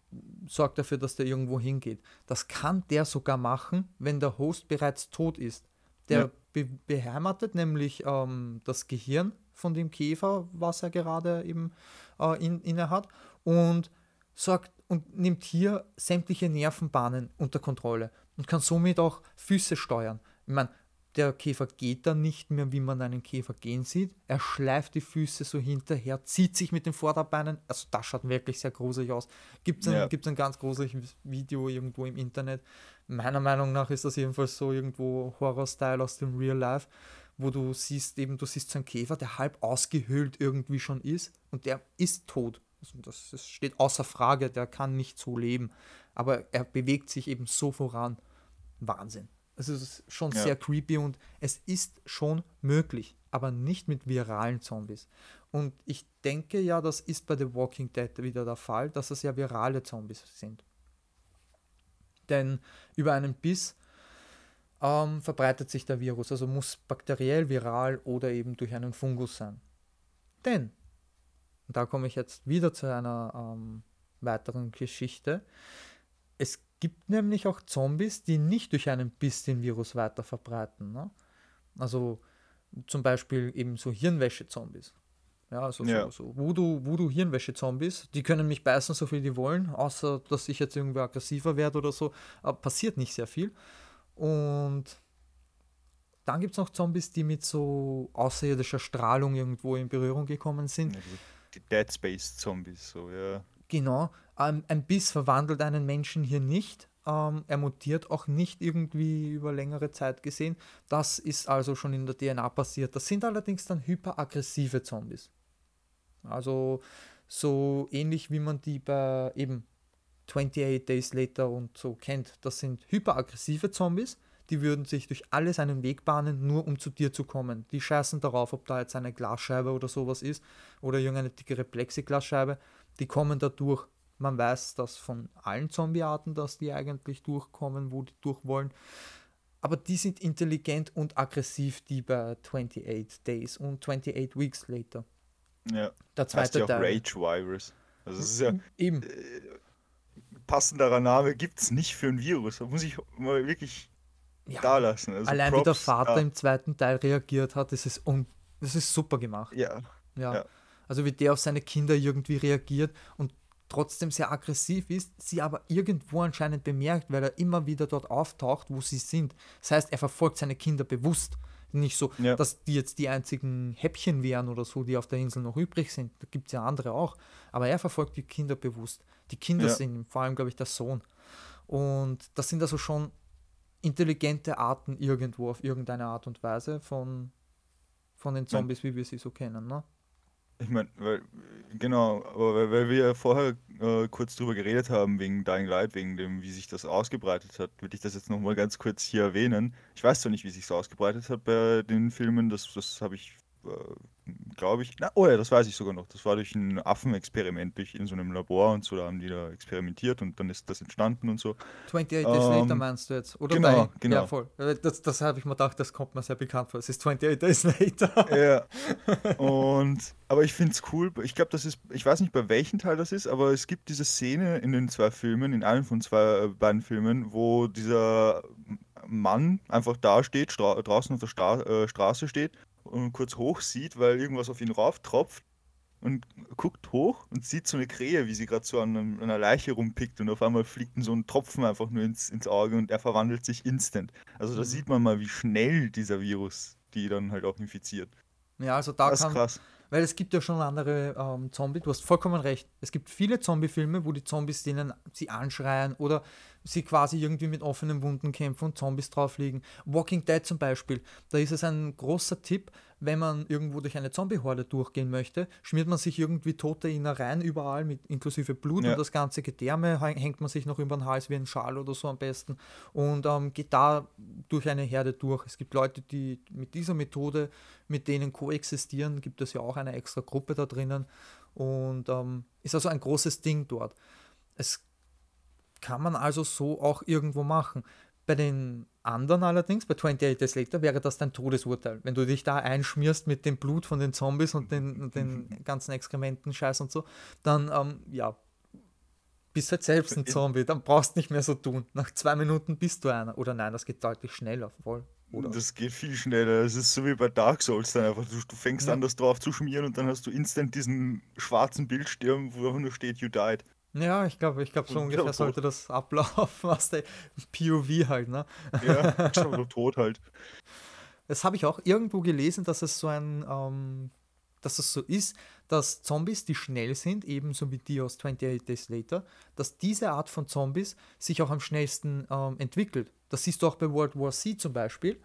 sorgt dafür, dass der irgendwo hingeht. Das kann der sogar machen, wenn der Host bereits tot ist. Der ja. be beheimatet nämlich ähm, das Gehirn von dem Käfer, was er gerade eben äh, in, inne hat und sorgt und nimmt hier sämtliche Nervenbahnen unter Kontrolle und kann somit auch Füße steuern. Ich meine, der Käfer geht dann nicht mehr, wie man einen Käfer gehen sieht. Er schleift die Füße so hinterher, zieht sich mit den Vorderbeinen. Also das schaut wirklich sehr gruselig aus. Gibt es ein, ja. ein ganz gruseliges Video irgendwo im Internet. Meiner Meinung nach ist das jedenfalls so irgendwo Horror-Style aus dem Real Life, wo du siehst eben, du siehst so einen Käfer, der halb ausgehöhlt irgendwie schon ist und der ist tot. Also das, das steht außer Frage, der kann nicht so leben. Aber er bewegt sich eben so voran. Wahnsinn. Also es ist schon ja. sehr creepy und es ist schon möglich, aber nicht mit viralen Zombies. Und ich denke ja, das ist bei The Walking Dead wieder der Fall, dass es ja virale Zombies sind. Denn über einen Biss ähm, verbreitet sich der Virus, also muss bakteriell, viral oder eben durch einen Fungus sein. Denn, und da komme ich jetzt wieder zu einer ähm, weiteren Geschichte, es gibt nämlich auch Zombies, die nicht durch einen Biss den Virus weiter verbreiten. Ne? Also zum Beispiel eben so Hirnwäsche-Zombies. Ja, also ja. so, so Voodoo, Voodoo Hirnwäsche-Zombies, die können mich beißen, so viel die wollen, außer dass ich jetzt irgendwie aggressiver werde oder so. Aber passiert nicht sehr viel. Und dann gibt es noch Zombies, die mit so außerirdischer Strahlung irgendwo in Berührung gekommen sind. Die Dead Space Zombies, so, ja. Genau. Ähm, ein Biss verwandelt einen Menschen hier nicht. Ähm, er mutiert auch nicht irgendwie über längere Zeit gesehen. Das ist also schon in der DNA passiert. Das sind allerdings dann hyperaggressive Zombies. Also so ähnlich wie man die bei eben 28 Days Later und so kennt. Das sind hyperaggressive Zombies, die würden sich durch alles einen Weg bahnen, nur um zu dir zu kommen. Die scheißen darauf, ob da jetzt eine Glasscheibe oder sowas ist oder irgendeine dickere Plexiglasscheibe die kommen da durch. Man weiß das von allen Zombiearten, dass die eigentlich durchkommen, wo die durch wollen. Aber die sind intelligent und aggressiv, die bei 28 Days und 28 Weeks Later. Ja. Der zweite heißt ja auch. Rage Virus. Also es ist ja eben. Äh, passenderer Name gibt es nicht für ein Virus. Da muss ich mal wirklich ja. da lassen. Also Allein Props, wie der Vater ja. im zweiten Teil reagiert hat, das ist, un das ist super gemacht. Ja. ja. ja. Also wie der auf seine Kinder irgendwie reagiert und trotzdem sehr aggressiv ist, sie aber irgendwo anscheinend bemerkt, weil er immer wieder dort auftaucht, wo sie sind. Das heißt, er verfolgt seine Kinder bewusst. Nicht so, Ja. dass die jetzt die einzigen Häppchen wären oder so, die auf der Insel noch übrig sind. Da gibt es ja andere auch. Aber er verfolgt die Kinder bewusst. Die Kinder Ja. sind vor allem, glaube ich, der Sohn. Und das sind also schon intelligente Arten irgendwo auf irgendeine Art und Weise von, von den Zombies, wie wir sie so kennen. Ne? Ich meine, weil, genau, aber weil, weil wir vorher äh, kurz drüber geredet haben, wegen Dying Light, wegen dem, wie sich das ausgebreitet hat, würde ich das jetzt nochmal ganz kurz hier erwähnen. Ich weiß zwar nicht, wie sich das ausgebreitet hat bei den Filmen, das, das habe ich, äh, glaube ich, na, oh ja, das weiß ich sogar noch. Das war durch ein Affenexperiment, durch in so einem Labor und so, da haben die da experimentiert und dann ist das entstanden und so. 28 Days Later Ähm, meinst du jetzt? Oder genau, Dying? genau. Ja, voll. Äh, Das, das habe ich mir gedacht, das kommt mir sehr bekannt vor. Es ist 28 Days Later. Ja. Und, aber ich finde es cool. Ich glaube, das ist, ich weiß nicht, bei welchem Teil das ist, aber es gibt diese Szene in den zwei Filmen, in einem von zwei äh, beiden Filmen, wo dieser Mann einfach da steht, draußen auf der Stra äh, Straße steht und kurz hoch sieht, weil irgendwas auf ihn rauftropft und guckt hoch und sieht so eine Krähe, wie sie gerade so an, einer Leiche rumpickt und auf einmal fliegt ihm so ein Tropfen einfach nur ins, ins Auge und er verwandelt sich instant. Also da Mhm. sieht man mal, wie schnell dieser Virus die dann halt auch infiziert. Ja, also da Das ist kann, krass. Weil es gibt ja schon andere ähm, Zombie, du hast vollkommen recht. Es gibt viele Zombie-Filme, wo die Zombies denen sie anschreien oder sie quasi irgendwie mit offenen Wunden kämpfen und Zombies drauf liegen. Walking Dead zum Beispiel, da ist es ein großer Tipp, wenn man irgendwo durch eine Zombie-Horde durchgehen möchte, schmiert man sich irgendwie tote Innereien überall, mit inklusive Blut Ja. und das ganze Gedärme häng- hängt man sich noch über den Hals wie ein Schal oder so am besten und ähm, geht da durch eine Herde durch. Es gibt Leute, die mit dieser Methode mit denen koexistieren, gibt es ja auch eine extra Gruppe da drinnen und ähm, ist also ein großes Ding dort. Es kann man also so auch irgendwo machen. Bei den anderen allerdings, bei 28 Days Later, wäre das dein Todesurteil. Wenn du dich da einschmierst mit dem Blut von den Zombies und den, und den ganzen Exkrementen, Scheiß und so, dann, ähm, ja, bist halt selbst ein Zombie. Dann brauchst du nicht mehr so tun. Nach zwei Minuten bist du einer. Oder nein, das geht deutlich schneller, voll. Oder? Das geht viel schneller. Es ist so wie bei Dark Souls dann einfach. Du, du fängst Ja. an, das drauf zu schmieren und dann hast du instant diesen schwarzen Bildschirm, wo einfach nur steht, you died. Ja, ich glaube, ich glaube, so ungefähr tot. sollte das ablaufen, was der POV halt, ne? Ja, schon so tot halt. Das habe ich auch irgendwo gelesen, dass es so ein, ähm, dass es so ist, dass Zombies, die schnell sind, ebenso wie die aus 28 Days Later, dass diese Art von Zombies sich auch am schnellsten ähm, entwickelt. Das siehst du auch bei World War C zum Beispiel,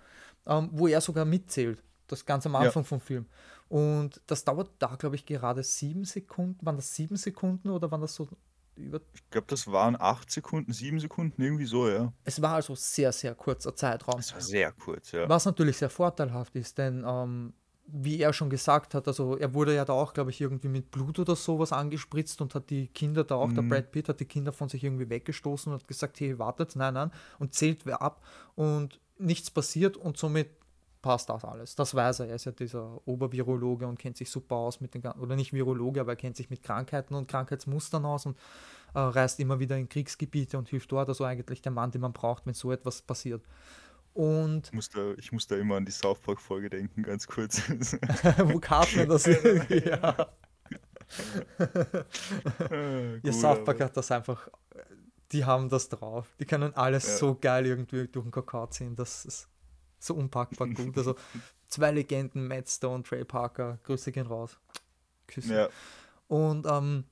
ähm, wo er sogar mitzählt. Das ganz am Ja. Anfang vom Film. Und das dauert da, glaube ich, gerade sieben Sekunden. Waren das sieben Sekunden oder waren das so über Ich glaube, das waren acht Sekunden, sieben Sekunden, irgendwie so, ja. Es war also sehr, sehr kurzer Zeitraum. Das war sehr kurz, ja. Was natürlich sehr vorteilhaft ist, denn ähm, wie er schon gesagt hat, also er wurde ja da auch, glaube ich, irgendwie mit Blut oder sowas angespritzt und hat die Kinder da auch, der Mhm. Brad Pitt hat die Kinder von sich irgendwie weggestoßen und hat gesagt, hey, wartet, nein, nein, und zählt wer ab und nichts passiert und somit passt das alles. Das weiß er. Er ist ja dieser Obervirologe und kennt sich super aus mit den, gan- oder nicht Virologe, aber er kennt sich mit Krankheiten und Krankheitsmustern aus und äh, reist immer wieder in Kriegsgebiete und hilft dort. Also eigentlich der Mann, den man braucht, wenn so etwas passiert. Und Ich muss da, ich muss da immer an die South Park-Folge denken, ganz kurz. wo Cartman das irgendwie. Ja. Äh, gut, South Park hat das einfach. Die haben das drauf. Die können alles Ja. so geil irgendwie durch den Kakao ziehen. Das ist so unpackbar gut. Also zwei Legenden, Matt Stone, Trey Parker, Grüße gehen raus. Küsse. Ja, Und ähm,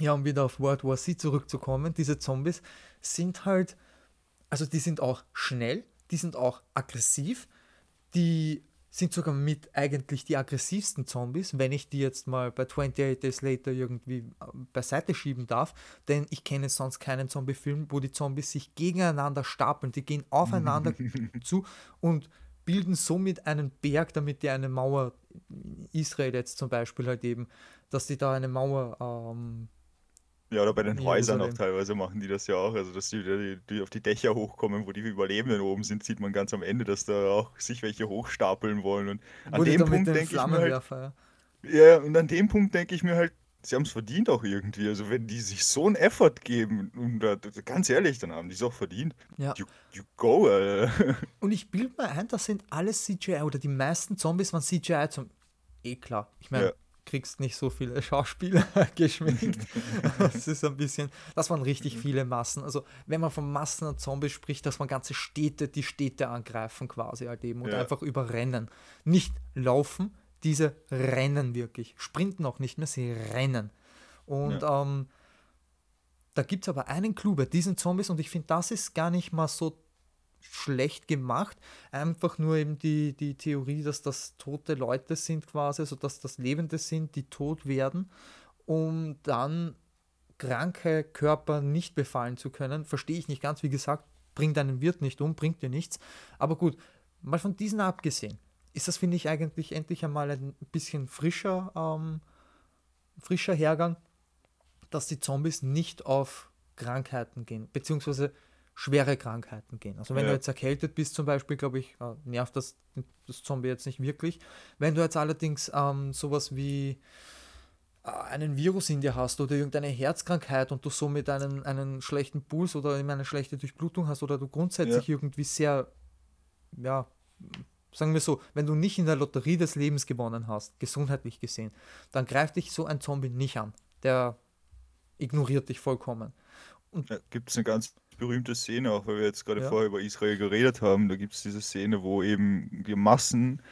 ja, um wieder auf World War C zurückzukommen, diese Zombies sind halt, also die sind auch schnell, die sind auch aggressiv, die sind sogar mit eigentlich die aggressivsten Zombies, wenn ich die jetzt mal bei 28 Days Later irgendwie äh, beiseite schieben darf, denn ich kenne sonst keinen Zombie-Film, wo die Zombies sich gegeneinander stapeln, die gehen aufeinander zu und bilden somit einen Berg, damit die eine Mauer, Israel jetzt zum Beispiel halt eben, dass die da eine Mauer, ähm, ja, oder bei den Häusern auch teilweise machen die das ja auch. Also, dass die, die, die auf die Dächer hochkommen, wo die Überlebenden oben sind, sieht man ganz am Ende, dass da auch sich welche hochstapeln wollen. Und an dem Punkt denke ich mir halt, ja. Ja, und an dem Punkt denke ich mir halt, sie haben es verdient auch irgendwie. Also wenn die sich so einen Effort geben, und da, da- ganz ehrlich, dann haben die es auch verdient. Ja. You, you go, Alter. Und ich bilde mir ein, das sind alles CGI oder die meisten Zombies waren CGI zum. Eh klar. Ich meine, Ja. Kriegst nicht so viele Schauspieler geschminkt. das ist ein bisschen, das waren richtig mhm. viele Massen. Also wenn man von Massen an Zombies spricht, dass man ganze Städte, die Städte angreifen quasi halt eben und ja. einfach überrennen. Nicht laufen, diese rennen wirklich. Sprinten auch nicht mehr, sie rennen. Und ja. ähm, da gibt es aber einen Clou bei diesen Zombies und ich finde, das ist gar nicht mal so schlecht gemacht. Einfach nur eben die, die Theorie, dass das tote Leute sind quasi, also dass das Lebende sind, die tot werden, um dann kranke Körper nicht befallen zu können. Verstehe ich nicht ganz, wie gesagt, bringt einen Wirt nicht um, bringt dir nichts. Aber gut, mal von diesen abgesehen, ist das, finde ich, eigentlich endlich einmal ein bisschen frischer, ähm, frischer Hergang, dass die Zombies nicht auf Krankheiten gehen, beziehungsweise schwere Krankheiten gehen. Also wenn ja. du jetzt erkältet bist zum Beispiel, glaube ich, äh, nervt das, das Zombie jetzt nicht wirklich. Wenn du jetzt allerdings ähm, sowas wie äh, einen Virus in dir hast oder irgendeine Herzkrankheit und du somit einen, einen schlechten Puls oder eine schlechte Durchblutung hast oder du grundsätzlich ja. irgendwie sehr, ja, sagen wir so, wenn du nicht in der Lotterie des Lebens gewonnen hast, gesundheitlich gesehen, dann greift dich so ein Zombie nicht an. Der ignoriert dich vollkommen. Und ja, gibt es eine ganz berühmte Szene, auch weil wir jetzt gerade ja. vorher über Israel geredet haben. Da gibt es diese Szene, wo eben die Massen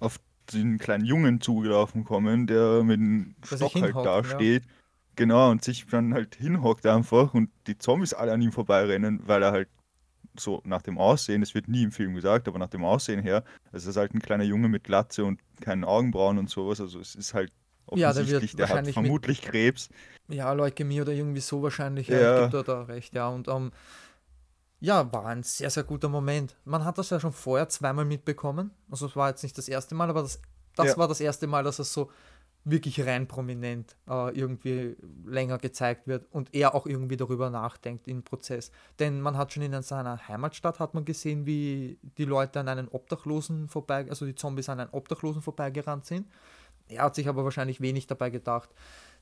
auf den kleinen Jungen zugelaufen kommen, der mit dem Stock halt da steht. Ja. Genau, und sich dann halt hinhockt einfach und die Zombies alle an ihm vorbeirennen, weil er halt so nach dem Aussehen, das wird nie im Film gesagt, aber nach dem Aussehen her, also es ist halt ein kleiner Junge mit Glatze und keinen Augenbrauen und sowas, also es ist halt ja, der wird der wahrscheinlich hat vermutlich mit, Krebs. Ja, Leukämie oder irgendwie so wahrscheinlich. Ja, ja. gibt da, da recht, ja. Und ähm, ja, war ein sehr, sehr guter Moment. Man hat das ja schon vorher zweimal mitbekommen. Also es war jetzt nicht das erste Mal, aber das, das ja. war das erste Mal, dass es so wirklich rein prominent äh, irgendwie länger gezeigt wird und er auch irgendwie darüber nachdenkt im Prozess. Denn man hat schon in seiner Heimatstadt hat man gesehen, wie die Leute an einen Obdachlosen vorbei, also die Zombies an einen Obdachlosen vorbeigerannt sind. Er hat sich aber wahrscheinlich wenig dabei gedacht.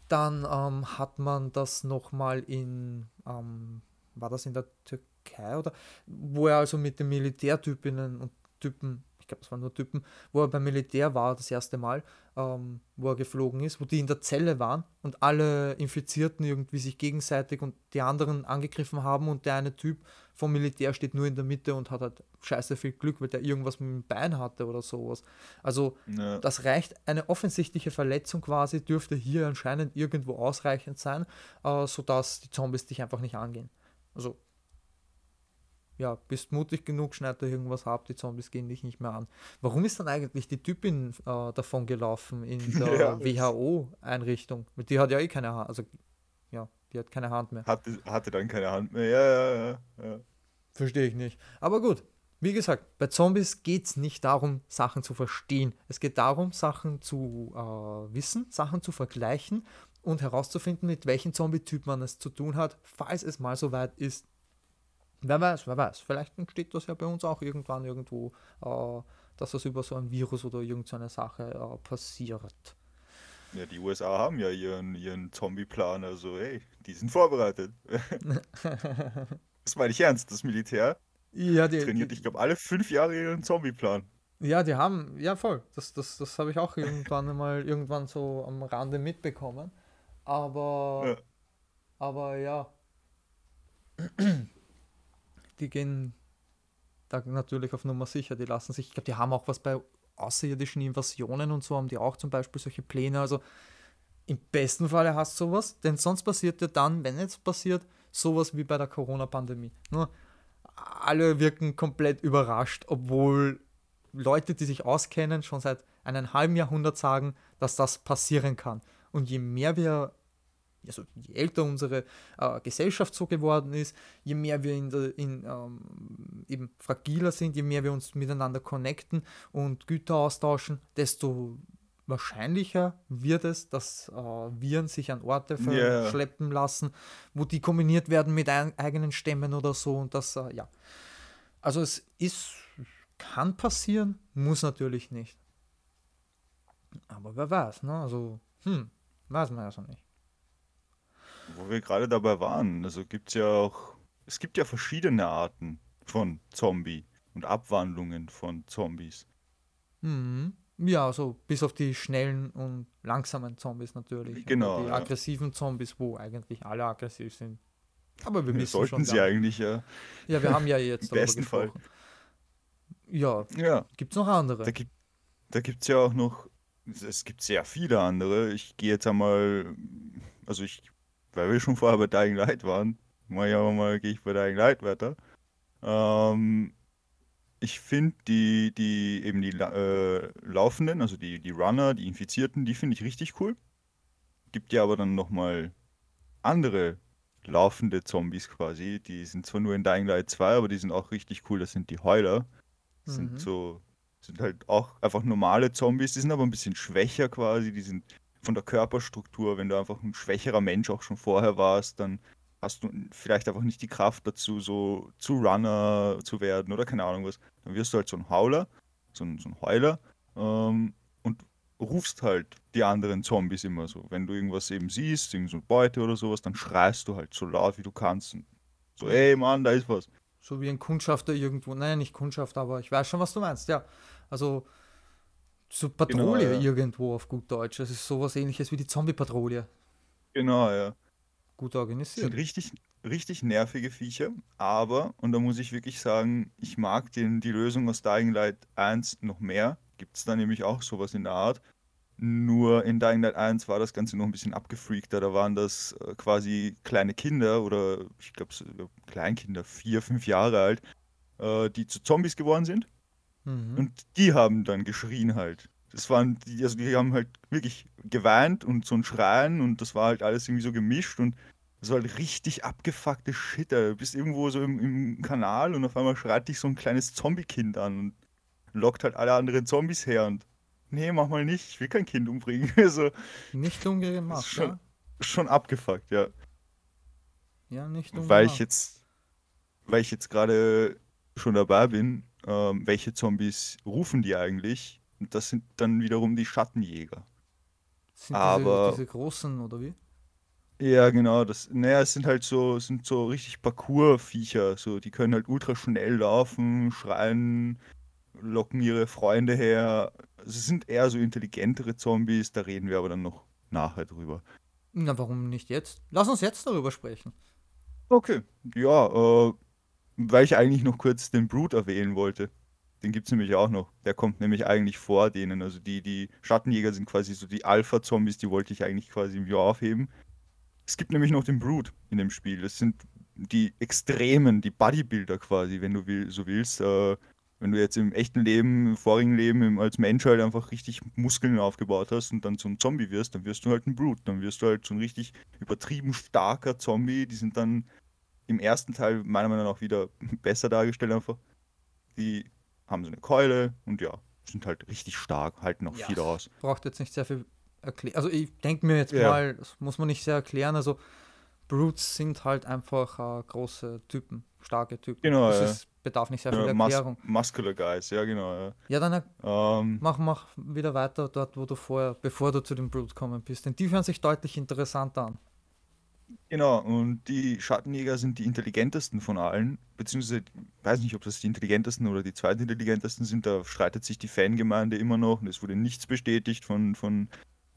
Dann ähm, hat man das nochmal in, ähm, war das in der Türkei oder, wo er also mit den Militärtypinnen und Typen glaube, es waren nur Typen, wo er beim Militär war, das erste Mal, ähm, wo er geflogen ist, wo die in der Zelle waren und alle Infizierten irgendwie sich gegenseitig und die anderen angegriffen haben und der eine Typ vom Militär steht nur in der Mitte und hat halt scheiße viel Glück, weil der irgendwas mit dem Bein hatte oder sowas. Also ja. das reicht, eine offensichtliche Verletzung quasi dürfte hier anscheinend irgendwo ausreichend sein, äh, sodass die Zombies dich einfach nicht angehen. Also ja, bist mutig genug, schneid da irgendwas ab, die Zombies gehen dich nicht mehr an. Warum ist dann eigentlich die Typin äh, davon gelaufen in der ja, WHO-Einrichtung? Die hat ja eh keine Hand, also ja, die hat keine Hand mehr. Hatte, hatte dann keine Hand mehr, ja, ja, ja. ja. Verstehe ich nicht. Aber gut, wie gesagt, bei Zombies geht es nicht darum, Sachen zu verstehen. Es geht darum, Sachen zu äh, wissen, Sachen zu vergleichen und herauszufinden, mit welchem Zombie-Typ man es zu tun hat, falls es mal so weit ist, Wer weiß, wer weiß. Vielleicht entsteht das ja bei uns auch irgendwann irgendwo, äh, dass das über so ein Virus oder irgendeine Sache äh, passiert. Ja, die USA haben ja ihren, ihren Zombie-Plan, also hey, die sind vorbereitet. das meine ich ernst, das Militär ja, die, trainiert, die, ich glaube, alle fünf Jahre ihren Zombie-Plan. Ja, die haben, ja voll, das, das, das habe ich auch irgendwann mal irgendwann so am Rande mitbekommen. Aber, ja. aber ja die gehen da natürlich auf Nummer sicher. Die lassen sich, ich glaube, die haben auch was bei außerirdischen Invasionen und so, haben die auch zum Beispiel solche Pläne. Also im besten Falle hast du sowas, denn sonst passiert ja dann, wenn jetzt passiert, sowas wie bei der Corona-Pandemie. Nur alle wirken komplett überrascht, obwohl Leute, die sich auskennen, schon seit einem halben Jahrhundert sagen, dass das passieren kann. Und je mehr wir also je älter unsere äh, Gesellschaft so geworden ist, je mehr wir in, der, in ähm, eben fragiler sind, je mehr wir uns miteinander connecten und Güter austauschen, desto wahrscheinlicher wird es, dass äh, Viren sich an Orte verschleppen yeah. lassen, wo die kombiniert werden mit ein, eigenen Stämmen oder so und das, äh, ja. Also es ist, kann passieren, muss natürlich nicht. Aber wer weiß, ne? Also, hm, weiß man ja so nicht. Wo wir gerade dabei waren, also gibt es ja auch, es gibt ja verschiedene Arten von Zombie und Abwandlungen von Zombies. Mhm. Ja, so bis auf die schnellen und langsamen Zombies natürlich. Genau, die ja. aggressiven Zombies, wo eigentlich alle aggressiv sind. Aber wir Ja, wissen Sollten schon. sie haben- eigentlich, ja. Ja, wir haben ja jetzt Im besten Fall. Ja, Ja, gibt es noch andere? da gibt gibt's ja auch noch, es gibt sehr viele andere. Ich gehe jetzt einmal, also ich, weil wir schon vorher bei Dying Light waren, mal ja mal gehe ich bei Dying Light weiter. Ähm, ich finde die, die eben die äh, Laufenden, also die, die Runner, die Infizierten, die finde ich richtig cool. Gibt ja aber dann nochmal andere laufende Zombies quasi. Die sind zwar nur in Dying Light 2, aber die sind auch richtig cool. Das sind die Heuler. Das Mhm. sind so, sind halt auch einfach normale Zombies. Die sind aber ein bisschen schwächer quasi. Die sind von der Körperstruktur, wenn du einfach ein schwächerer Mensch auch schon vorher warst, dann hast du vielleicht einfach nicht die Kraft dazu, so zu Runner zu werden oder keine Ahnung was. Dann wirst du halt so ein Hauler, so ein, so ein Heuler ähm, und rufst halt die anderen Zombies immer so. Wenn du irgendwas eben siehst, irgend so eine Beute oder sowas, dann schreist du halt so laut wie du kannst. Und so, ey Mann, da ist was. So wie ein Kundschafter irgendwo. Nein, nicht Kundschafter, aber ich weiß schon, was du meinst. Ja, also so Patrouille Genau, ja. irgendwo auf gut Deutsch. Das ist sowas ähnliches wie die Zombie-Patrouille. Genau, ja. Gut Das sind organisiert. richtig, richtig nervige Viecher, aber, und da muss ich wirklich sagen, ich mag den, die Lösung aus Dying Light 1 noch mehr. Gibt es da nämlich auch sowas in der Art. Nur in Dying Light 1 war das Ganze noch ein bisschen abgefreakter. Da waren das äh, quasi kleine Kinder oder ich glaube Kleinkinder, vier, fünf Jahre alt, äh, die zu Zombies geworden sind. Mhm. Und die haben dann geschrien halt. Das waren die, also die haben halt wirklich geweint und so ein Schreien und das war halt alles irgendwie so gemischt und das war halt richtig abgefuckte Shit. Alter. Du bist irgendwo so im, im Kanal und auf einmal schreit dich so ein kleines Zombie-Kind an und lockt halt alle anderen Zombies her und nee, mach mal nicht, ich will kein Kind umbringen. Also, Nicht das ungemacht, ist schon, ja? schon abgefuckt, ja. Ja, nicht Weil ich ungemacht. jetzt, weil ich jetzt gerade schon dabei bin, ähm, welche Zombies rufen die eigentlich? Und das sind dann wiederum die Schattenjäger. Sind diese, Aber diese großen, oder wie? ja, genau, das, naja, es sind halt so, sind so richtig Parkour-Viecher, so, die können halt ultra schnell laufen, schreien, locken ihre Freunde her. Also es sind eher so intelligentere Zombies, da reden wir aber dann noch nachher drüber. Na, warum nicht jetzt? Lass uns jetzt darüber sprechen. Okay, ja, äh, weil ich eigentlich noch kurz den Brute erwähnen wollte. Den gibt es nämlich auch noch. Der kommt nämlich eigentlich vor denen. Also die, die Schattenjäger sind quasi so die Alpha-Zombies, die wollte ich eigentlich quasi im Jahr aufheben. Es gibt nämlich noch den Brute in dem Spiel. Das sind die Extremen, die Bodybuilder quasi, wenn du will, so willst. Äh, wenn du jetzt im echten Leben, im vorigen Leben im, als Mensch halt einfach richtig Muskeln aufgebaut hast und dann zum Zombie wirst, dann wirst du halt ein Brute. Dann wirst du halt so ein richtig übertrieben starker Zombie. Die sind dann im ersten Teil meiner Meinung nach wieder besser dargestellt einfach. Die haben so eine Keule und ja, sind halt richtig stark, halten auch Ja. viel aus. Braucht jetzt nicht sehr viel erklären. Also ich denke mir jetzt Ja. mal, das muss man nicht sehr erklären. Also Brutes sind halt einfach äh, große Typen, starke Typen. Genau, das ja. ist, bedarf nicht sehr viel Ja, mus Erklärung. muscular Guys, ja genau. Ja. Ja, dann er- Ähm, mach, mach wieder weiter dort, wo du vorher, bevor du zu den Brute gekommen bist. Denn die hören sich deutlich interessanter an. Genau, und die Schattenjäger sind die intelligentesten von allen, beziehungsweise, ich weiß nicht, ob das die intelligentesten oder die zweitintelligentesten sind, da streitet sich die Fangemeinde immer noch und es wurde nichts bestätigt von, von,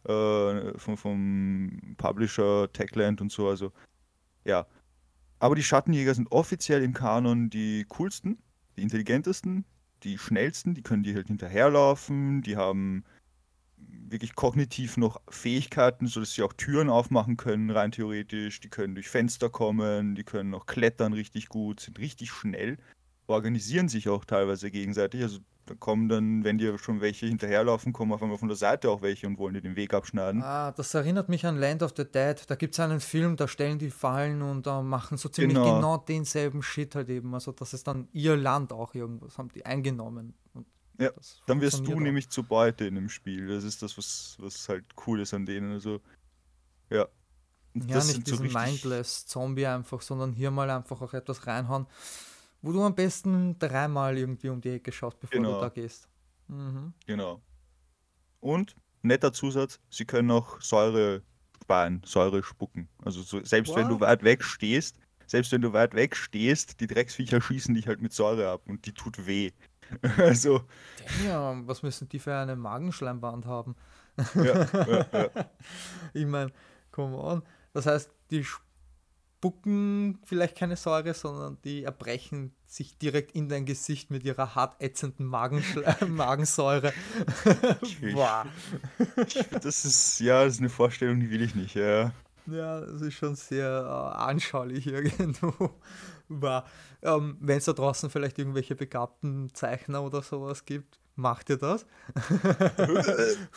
äh, von, vom Publisher Techland und so, also ja. Aber die Schattenjäger sind offiziell im Kanon die coolsten, die intelligentesten, die schnellsten, die können dir halt hinterherlaufen, die haben wirklich kognitiv noch Fähigkeiten, sodass sie auch Türen aufmachen können, rein theoretisch. Die können durch Fenster kommen, die können auch klettern richtig gut, sind richtig schnell, organisieren sich auch teilweise gegenseitig. Also da kommen dann, wenn dir schon welche hinterherlaufen, kommen auf einmal von der Seite auch welche und wollen dir den Weg abschneiden. Ah, das erinnert mich an Land of the Dead. Da gibt es einen Film, da stellen die Fallen und äh, machen so ziemlich Genau. genau. denselben Shit halt eben. Also das ist dann ihr Land auch irgendwas, haben die eingenommen. Und Ja, Dann wirst du auch. nämlich zur Beute in dem Spiel. Das ist das, was, was halt cool ist an denen. Also, ja. Und Ja, das nicht so diesen richtig. Mindless Zombie einfach, sondern hier mal einfach auch etwas reinhauen, wo du am besten dreimal irgendwie um die Ecke schaust, bevor Genau. du da gehst. Mhm. Genau. Und netter Zusatz, sie können auch Säure speien, Säure spucken. Also so, selbst wenn du What? weit weg stehst, selbst wenn du weit weg stehst, die Drecksviecher schießen dich halt mit Säure ab und die tut weh. Also, Damn, was müssen die für eine Magenschleimband haben? ja, ja, ja. Ich meine, come on. Das heißt, die spucken vielleicht keine Säure, sondern die erbrechen sich direkt in dein Gesicht mit ihrer hart ätzenden Magenschle- Magensäure. Ich- Das ist, ja, das ist eine Vorstellung, die will ich nicht, ja. Ja, das ist schon sehr äh, anschaulich irgendwo. War. Ähm, Wenn es da draußen vielleicht irgendwelche begabten Zeichner oder sowas gibt, macht ihr das?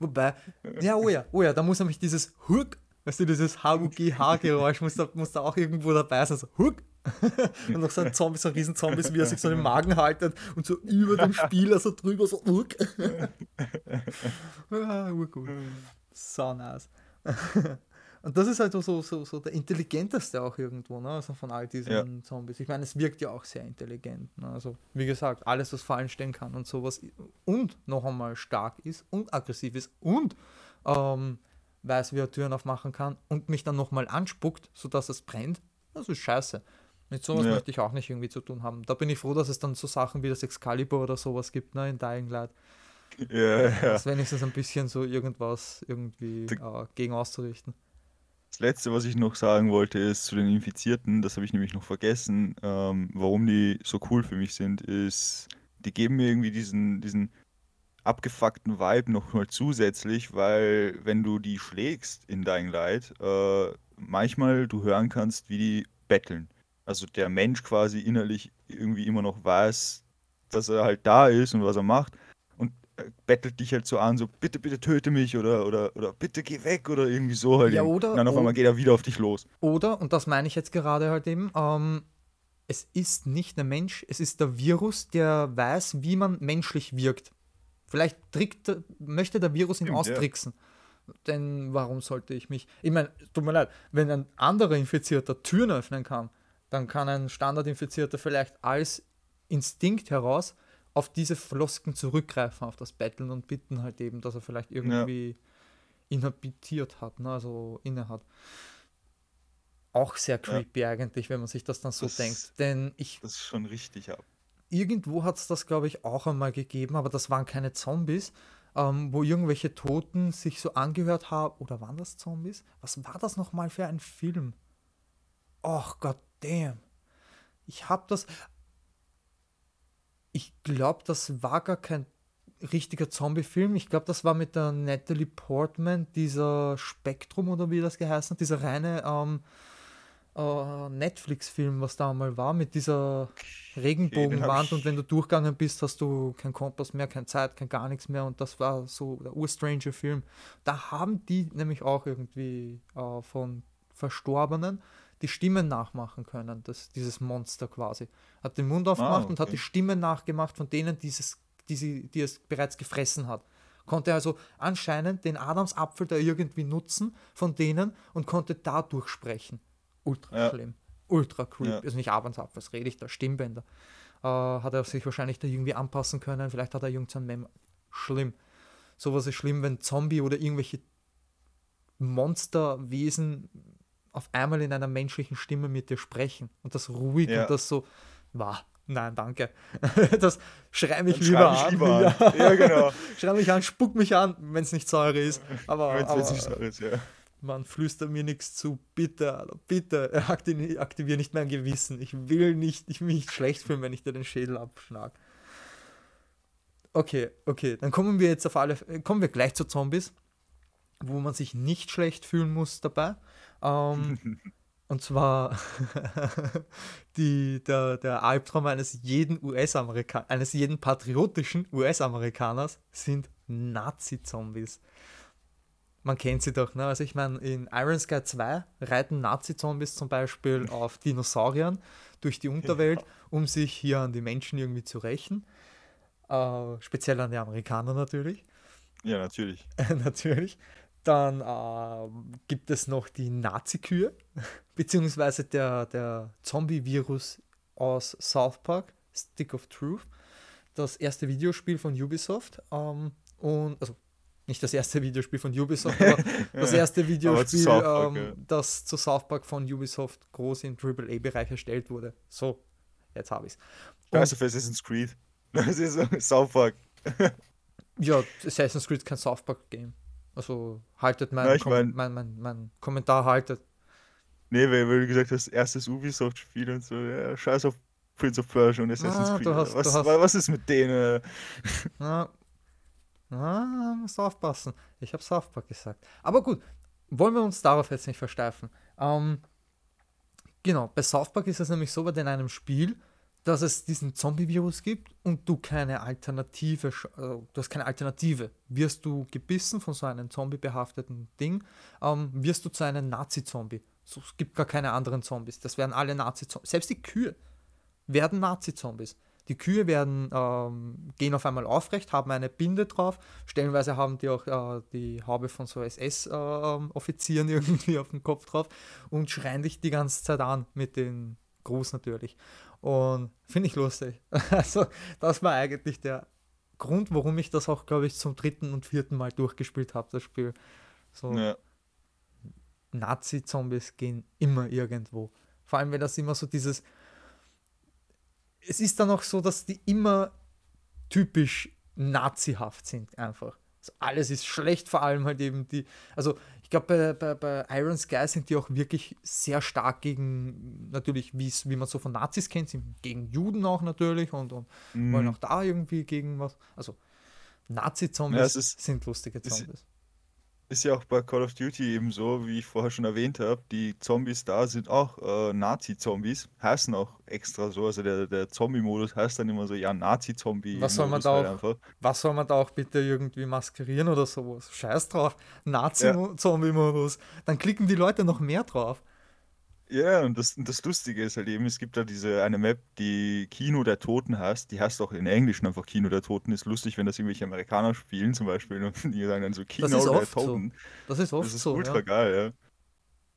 Wobei, ja, oh ja, oh ja, da muss nämlich dieses Hook, weißt du, dieses H-U-G-H-Geräusch muss da, muss da auch irgendwo dabei sein, so Hook. und noch so ein Zombie, so ein Riesenzombies, wie er sich so den Magen haltet und so über dem Spieler so drüber, so Hook. ah, urgut. So nice. Und das ist halt so, so, so der intelligenteste auch irgendwo, ne? Also von all diesen Ja. Zombies. Ich meine, es wirkt ja auch sehr intelligent. Ne? Also, wie gesagt, alles, was fallen stehen kann und sowas und noch einmal stark ist und aggressiv ist und ähm, weiß, wie er Türen aufmachen kann und mich dann nochmal anspuckt, sodass es brennt, das ist scheiße. Mit sowas Ja. möchte ich auch nicht irgendwie zu tun haben. Da bin ich froh, dass es dann so Sachen wie das Excalibur oder sowas gibt, ne, in Dying Light. Ja, ja. Das wenigstens ein bisschen so irgendwas irgendwie äh, gegen auszurichten. Das Letzte, was ich noch sagen wollte, ist zu den Infizierten, das habe ich nämlich noch vergessen, ähm, warum die so cool für mich sind, ist, die geben mir irgendwie diesen, diesen abgefuckten Vibe noch mal zusätzlich, weil wenn du die schlägst in Dying Light, äh, manchmal du hören kannst, wie die betteln. Also der Mensch quasi innerlich irgendwie immer noch weiß, dass er halt da ist und was er macht bettelt dich halt so an, so bitte, bitte töte mich oder, oder, oder bitte geh weg oder irgendwie so halt. Ja, oder- und dann auf einmal geht er wieder auf dich los. Oder, und das meine ich jetzt gerade halt eben, ähm, es ist nicht der Mensch, es ist der Virus, der weiß, wie man menschlich wirkt. Vielleicht trickt, möchte der Virus ihn Stimmt, ja. austricksen. Denn warum sollte ich mich. Ich meine, tut mir leid, wenn ein anderer Infizierter Türen öffnen kann, dann kann ein Standardinfizierter vielleicht als Instinkt heraus auf diese Flosken zurückgreifen, auf das Betteln und bitten halt eben, dass er vielleicht irgendwie inhabitiert hat, ne? also inne hat. Auch sehr creepy eigentlich, wenn man sich das dann so Das- denkt. Denn ich Das ist schon richtig ab. irgendwo hat es das, glaube ich, auch einmal gegeben, aber das waren keine Zombies, ähm, wo irgendwelche Toten sich so angehört haben. Oder waren das Zombies? Was war das nochmal für ein Film? Och, god damn. Ich habe das. Ich glaube, das war gar kein richtiger Zombie-Film. Ich glaube, das war mit der Natalie Portman, dieser Spektrum oder wie das geheißen hat, dieser reine ähm, äh, Netflix-Film, was da mal war, mit dieser Regenbogenwand ich- und wenn du durchgegangen bist, hast du kein Kompass mehr, keine Zeit, kein gar nichts mehr und das war so der urstrange Film. Da haben die nämlich auch irgendwie äh, von Verstorbenen die Stimmen nachmachen können, das, dieses Monster quasi. Hat den Mund aufgemacht und hat okay. die Stimmen nachgemacht von denen, dieses, die, sie, die es bereits gefressen hat. Konnte also anscheinend den Adamsapfel da irgendwie nutzen von denen und konnte dadurch sprechen. Ultra Ja. schlimm. Ultra creepy. Ja. Also nicht Adamsapfel, was rede ich da? Stimmbänder. Äh, hat er sich wahrscheinlich da irgendwie anpassen können. Vielleicht hat er irgendein Mem. Schlimm. Sowas ist schlimm, wenn Zombie oder irgendwelche Monsterwesen auf einmal in einer menschlichen Stimme mit dir sprechen und das ruhig Ja. und das so, wow, nein, danke. das schrei mich lieber schrei an. lieber an. Ja. Ja, genau. Schrei mich an, spuck mich an, wenn es nicht Säure ist. Aber, Wenn's- aber wenn's nicht so ist, ja. man flüstert mir nichts zu. Bitte, bitte, aktivier, aktivier nicht mein Gewissen. Ich will nicht, ich mich nicht schlecht fühlen, wenn ich dir den Schädel abschlag. Okay, okay, dann kommen wir jetzt auf alle, kommen wir gleich zu Zombies, wo man sich nicht schlecht fühlen muss dabei. Ähm, und zwar die, der, der Albtraum eines jeden US-Amerikaners, eines jeden patriotischen US-Amerikaners sind Nazi-Zombies. Man kennt sie doch, ne? Also ich meine, in Iron Sky 2 reiten Nazi-Zombies zum Beispiel auf Dinosauriern durch die Unterwelt, um sich hier an die Menschen irgendwie zu rächen. Äh, speziell an die Amerikaner natürlich. Ja, natürlich. natürlich. Dann äh, gibt es noch die Nazi-Kühe, beziehungsweise der, der Zombie-Virus aus South Park, Stick of Truth. Das erste Videospiel von Ubisoft. Ähm, und, also nicht das erste Videospiel von Ubisoft, aber das erste Videospiel, Park, ähm, ja. das zu South Park von Ubisoft groß im AAA-Bereich erstellt wurde. So, jetzt habe ich es. Scheiße für Assassin's Creed. Das ist so South Park. Ja, Assassin's Creed ist kein South Park Game. Also haltet mein, Ja, ich mein- mein, mein, mein Kommentar haltet. Nee, weil, weil du gesagt hast, erstes Ubisoft-Spiel und so, ja, scheiß auf Prince of Persia und Assassin's Ah, Creed. hast- was, hast- wa- was ist mit denen? Ja, ja musst aufpassen. Ich habe South Park gesagt. Aber gut, wollen wir uns darauf jetzt nicht versteifen. Ähm, genau, bei South Park ist es nämlich so, bei in einem Spiel, dass es diesen Zombie-Virus gibt und du keine Alternative, äh, du hast keine Alternative. Wirst du gebissen von so einem zombie-behafteten Ding, ähm, wirst du zu einem Nazi-Zombie. So, es gibt gar keine anderen Zombies. Das werden alle Nazi-Zombies. Selbst die Kühe werden Nazi-Zombies. Die Kühe werden, ähm, gehen auf einmal aufrecht, haben eine Binde drauf. Stellenweise haben die auch äh, die Haube von so SS-Offizieren irgendwie auf dem Kopf drauf und schreien dich die ganze Zeit an mit den Gruß natürlich. Und finde ich lustig. Also, das war eigentlich der Grund, warum ich das auch, glaube ich, zum dritten und vierten Mal durchgespielt habe, das Spiel. So, Ja. Nazi-Zombies gehen immer irgendwo. Vor allem, wenn das immer so dieses. Es ist dann auch so, dass die immer typisch nazihaft sind, einfach. Also alles ist schlecht, vor allem halt eben die. Also, ich glaube, bei, bei, bei Iron Sky sind die auch wirklich sehr stark gegen, natürlich, wie man so von Nazis kennt, sind gegen Juden auch natürlich und, und Mhm. wollen auch da irgendwie gegen was. Also, Ja, Nazi-Zombies es ist- sind lustige es- Zombies. Ist ja auch bei Call of Duty eben so, wie ich vorher schon erwähnt habe, die Zombies da sind auch äh, Nazi-Zombies, heißen auch extra so, also der, der Zombie-Modus heißt dann immer so, ja, Nazi-Zombie. Was soll man da halt auch-. Was soll man da auch bitte irgendwie maskerieren oder sowas? Scheiß drauf. Nazi-Zombie-Modus. Dann klicken die Leute noch mehr drauf. Ja, und das, und das Lustige ist halt eben, es gibt da diese eine Map, die Kino der Toten heißt, die heißt auch in Englischen einfach Kino der Toten, ist lustig, wenn das irgendwelche Amerikaner spielen zum Beispiel und die sagen dann so Kino ist der oft so. Toten. Das ist oft Das ist so. ultra Ja. geil,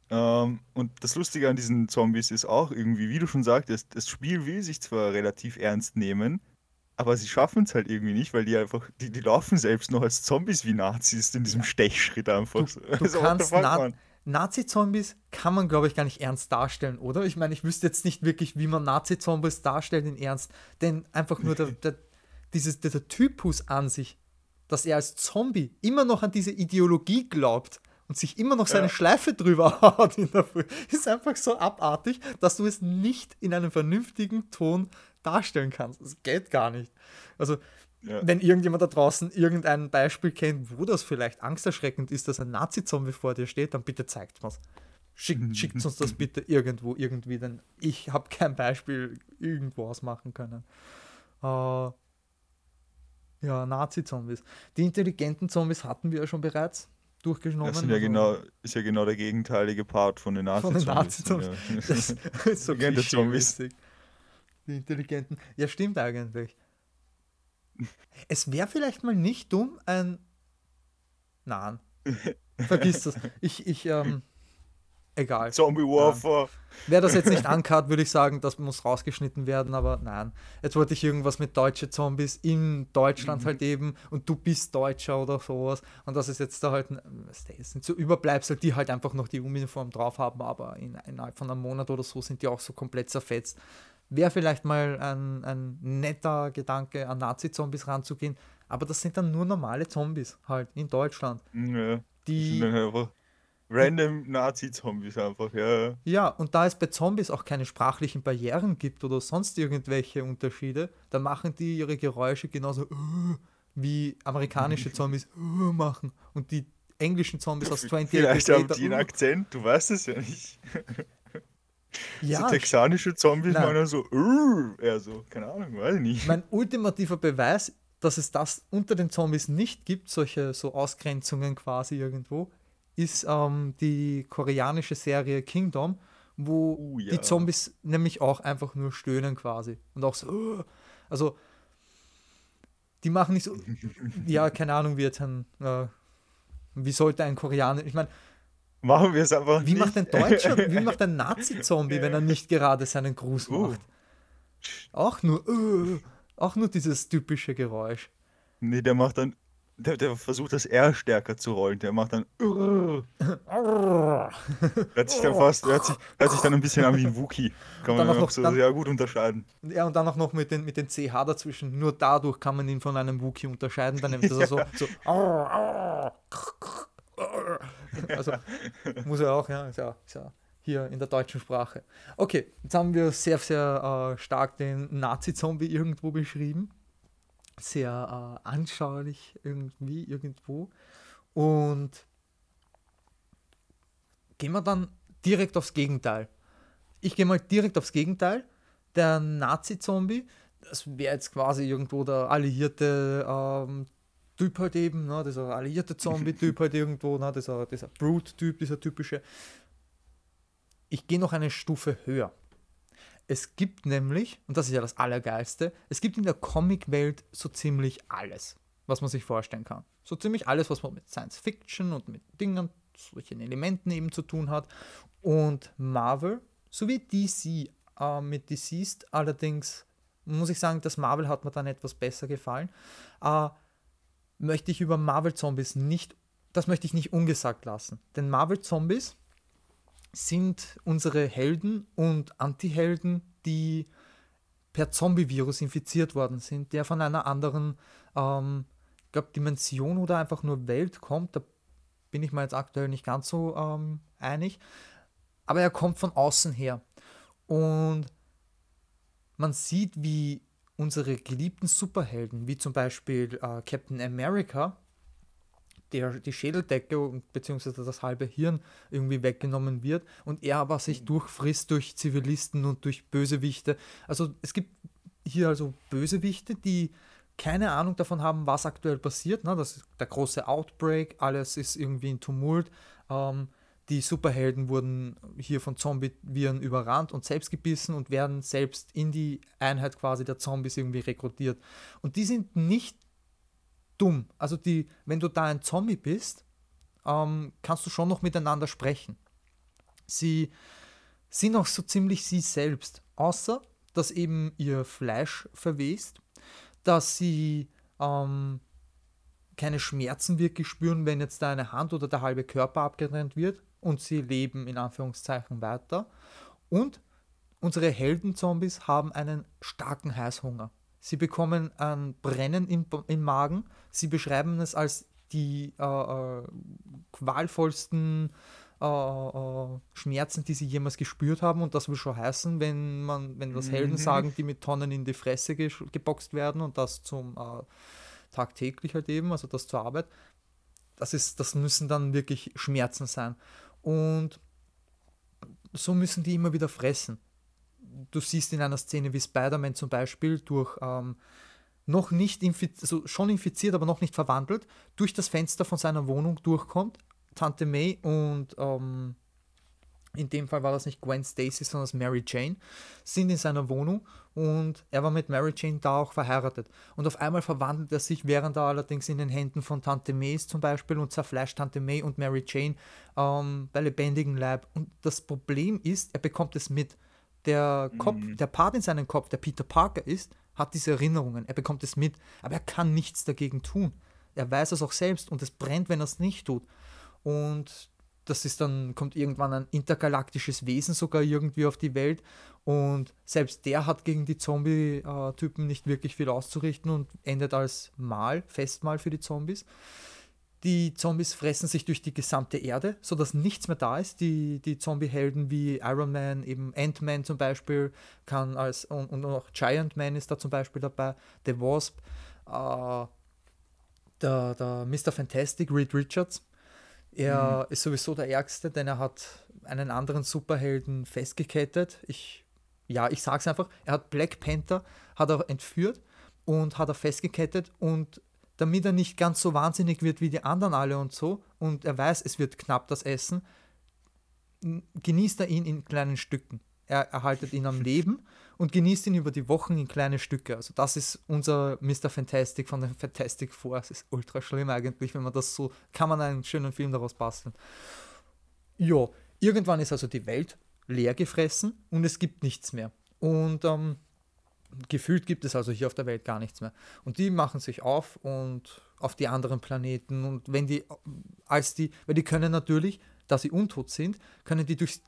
ja. Ähm, und das Lustige an diesen Zombies ist auch irgendwie, wie du schon sagtest, das Spiel will sich zwar relativ ernst nehmen, aber sie schaffen es halt irgendwie nicht, weil die einfach, die, die laufen selbst noch als Zombies wie Nazis in diesem Stechschritt einfach. Du, so. du Also, kannst fuck? Nazi-Zombies kann man, glaube ich, gar nicht ernst darstellen, oder? Ich meine, ich wüsste jetzt nicht wirklich, wie man Nazi-Zombies darstellt in Ernst. Denn einfach nur der, der, dieses, dieser Typus an sich, dass er als Zombie immer noch an diese Ideologie glaubt und sich immer noch seine Ja. Schleife drüber haut in der Früh, ist einfach so abartig, dass du es nicht in einem vernünftigen Ton darstellen kannst. Das geht gar nicht. Also, Ja. wenn irgendjemand da draußen irgendein Beispiel kennt, wo das vielleicht angsterschreckend ist, dass ein Nazi-Zombie vor dir steht, dann bitte zeigt was. Schickt, schickt uns das bitte irgendwo, irgendwie, denn ich habe kein Beispiel irgendwo ausmachen können. Äh, ja, Nazi-Zombies. Die intelligenten Zombies hatten wir ja schon bereits durchgenommen. Das sind ja also genau, ist ja genau der gegenteilige Part von den Von den Nazi-Zombies. Nazi-Zombies. Das ist so. Die intelligenten. Ja, stimmt eigentlich. Es wäre vielleicht mal nicht dumm, ein. Nein. Vergiss das. Ich, ich, ähm. Egal. Zombie Warfare. Wäre das jetzt nicht uncut, würde ich sagen, das muss rausgeschnitten werden, aber nein. Jetzt wollte ich irgendwas mit deutsche Zombies in Deutschland Mhm. halt eben und du bist Deutscher oder sowas. Und das ist jetzt da halt, sind so Überbleibsel, die halt einfach noch die Uniform drauf haben, aber in, innerhalb von einem Monat oder so sind die auch so komplett zerfetzt. Wäre vielleicht mal ein, ein netter Gedanke, an Nazi-Zombies ranzugehen, aber das sind dann nur normale Zombies halt in Deutschland. Ja, Die random Nazi-Zombies einfach, ja. Ja, und da es bei Zombies auch keine sprachlichen Barrieren gibt oder sonst irgendwelche Unterschiede, dann machen die ihre Geräusche genauso äh, wie amerikanische Zombies äh, machen. Und die englischen Zombies aus 28 Vielleicht haben die einen Later, Akzent, du weißt es ja nicht. äh, So ja, texanische Zombies Nein. meinen so, "Urr", eher so, keine Ahnung, weiß ich nicht. mein ultimativer Beweis, dass es das unter den Zombies nicht gibt, solche so Ausgrenzungen quasi irgendwo, ist ähm, die koreanische Serie Kingdom, wo Oh, ja. die Zombies nämlich auch einfach nur stöhnen quasi. Und auch so, "Ugh." also die machen nicht so, ja, keine Ahnung, wie jetzt ein, äh, wie sollte ein Koreaner, ich meine, Machen wir es einfach wie nicht. macht ein Deutscher, wie macht ein Nazi-Zombie, wenn er nicht gerade seinen Gruß Oh. macht? Auch nur, "Ugh", auch nur dieses typische Geräusch. Nee, der macht dann, der, der versucht das R stärker zu rollen. Der macht dann. hört sich dann fast, hört sich, hört sich dann ein bisschen an wie ein Wookie. Kann man noch, so dann, sehr gut unterscheiden. Ja, und dann auch noch mit den, mit den CH dazwischen. Nur dadurch kann man ihn von einem Wookie unterscheiden. Dann nimmt er ja. so, so. Also muss er auch, ja, ist ja, ist ja hier in der deutschen Sprache. Okay, jetzt haben wir sehr, sehr äh, stark den Nazi-Zombie irgendwo beschrieben. Sehr äh, anschaulich irgendwie, irgendwo. Und gehen wir dann direkt aufs Gegenteil. Ich gehe mal direkt aufs Gegenteil. Der Nazi-Zombie, das wäre jetzt quasi irgendwo der alliierte ähm, Typ halt eben, ne, dieser alliierte Zombie-Typ halt irgendwo, ne, dieser, dieser Brute-Typ, dieser typische ich gehe noch eine Stufe höher. Es gibt nämlich, und das ist ja das Allergeilste, es gibt in der Comicwelt so ziemlich alles, was man sich vorstellen kann. So ziemlich alles, was man mit Science Fiction und mit Dingen, solchen Elementen eben zu tun hat. Und Marvel sowie DC äh, mit Deceased allerdings, muss ich sagen, das Marvel hat mir dann etwas besser gefallen. Äh, möchte ich über Marvel Zombies nicht, das möchte ich nicht ungesagt lassen. Denn Marvel Zombies sind unsere Helden und Antihelden, die per Zombie-Virus infiziert worden sind, der von einer anderen ähm, glaub, Dimension oder einfach nur Welt kommt. Da bin ich mir jetzt aktuell nicht ganz so ähm, einig. Aber er kommt von außen her. Und man sieht, wie unsere geliebten Superhelden, wie zum Beispiel äh, Captain America, der, die Schädeldecke bzw. das halbe Hirn irgendwie weggenommen wird und er aber sich mhm. durchfrisst durch Zivilisten und durch Bösewichte. Also es gibt hier also Bösewichte, die keine Ahnung davon haben, was aktuell passiert. Ne? Das ist der große Outbreak, alles ist irgendwie in Tumult. Ähm, die Superhelden wurden hier von Zombie-Viren überrannt und selbst gebissen und werden selbst in die Einheit quasi der Zombies irgendwie rekrutiert. Und die sind nicht dumm. Also die, wenn du da ein Zombie bist, ähm, kannst du schon noch miteinander sprechen. Sie sind auch so ziemlich sie selbst, außer dass eben ihr Fleisch verwest, dass sie ähm, keine Schmerzen wirklich spüren, wenn jetzt da eine Hand oder der halbe Körper abgetrennt wird und sie leben in Anführungszeichen weiter. Und unsere Heldenzombies haben einen starken Heißhunger. Sie bekommen ein Brennen im, im Magen. Sie beschreiben es als die äh, äh, qualvollsten äh, äh, Schmerzen, die sie jemals gespürt haben. Und das will schon heißen, wenn man, wenn das Helden mhm. sagen, die mit Tonnen in die Fresse ge geboxt werden und das zum äh, tagtäglich halt eben, also das zur Arbeit. Das, ist, das müssen dann wirklich Schmerzen sein. Und so müssen die immer wieder fressen du siehst in einer Szene wie Spider-Man zum Beispiel durch ähm, noch nicht infiziert, also schon infiziert, aber noch nicht verwandelt, durch das Fenster von seiner Wohnung durchkommt. Tante May und ähm, in dem Fall war das nicht Gwen Stacy, sondern Mary Jane, sind in seiner Wohnung und er war mit Mary Jane da auch verheiratet. Und auf einmal verwandelt er sich, während er allerdings in den Händen von Tante May ist zum Beispiel und zerfleischt Tante May und Mary Jane ähm, bei lebendigem Leib. Und das Problem ist, er bekommt es mit der Kopf, mhm. der Part in seinem Kopf, der Peter Parker ist, hat diese Erinnerungen. Er bekommt es mit, aber er kann nichts dagegen tun. Er weiß es auch selbst und es brennt, wenn er es nicht tut. Und das ist dann, kommt irgendwann ein intergalaktisches Wesen sogar irgendwie auf die Welt und selbst der hat gegen die Zombie-Typen nicht wirklich viel auszurichten und endet als Mal, Festmahl für die Zombies. Die Zombies fressen sich durch die gesamte Erde, sodass nichts mehr da ist. Die, die Zombie-Helden wie Iron Man, eben Ant-Man zum Beispiel, kann als und, und auch Giant Man ist da zum Beispiel dabei, The Wasp, äh, der, der Mr. Fantastic, Reed Richards. Er mhm. ist sowieso der Ärgste, denn er hat einen anderen Superhelden festgekettet. Ich, ja, ich sag's einfach, er hat Black Panther, hat er entführt und hat er festgekettet und damit er nicht ganz so wahnsinnig wird wie die anderen alle und so und er weiß, es wird knapp das Essen, genießt er ihn in kleinen Stücken. Er erhaltet ihn am Leben und genießt ihn über die Wochen in kleine Stücke. Also das ist unser Mr. Fantastic von den Fantastic Four. Es ist ultra schlimm eigentlich, wenn man das so, kann man einen schönen Film daraus basteln. Ja, irgendwann ist also die Welt leer gefressen und es gibt nichts mehr. Und ähm, gefühlt gibt es also hier auf der Welt gar nichts mehr. Und die machen sich auf und auf die anderen Planeten und wenn die, als die, weil die können natürlich, da sie untot sind, können die durchs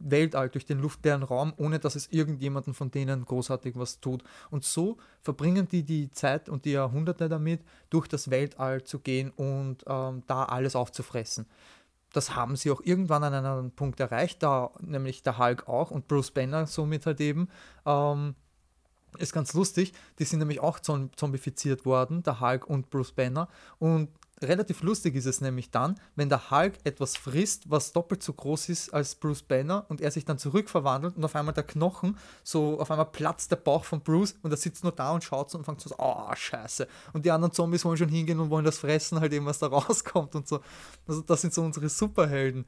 Weltall, durch den luftleeren Raum, ohne dass es irgendjemanden von denen großartig was tut. Und so verbringen die die Zeit und die Jahrhunderte damit, durch das Weltall zu gehen und ähm, da alles aufzufressen. Das haben sie auch irgendwann an einem Punkt erreicht, da nämlich der Hulk auch und Bruce Banner somit halt eben. Ähm, ist ganz lustig, die sind nämlich auch zombifiziert worden, der Hulk und Bruce Banner. Und relativ lustig ist es nämlich dann, wenn der Hulk etwas frisst, was doppelt so groß ist als Bruce Banner und er sich dann zurückverwandelt und auf einmal der Knochen, so auf einmal platzt der Bauch von Bruce und er sitzt nur da und schaut so und fängt so, oh, scheiße. Und die anderen Zombies wollen schon hingehen und wollen das fressen, halt eben, was da rauskommt und so. Also das sind so unsere Superhelden.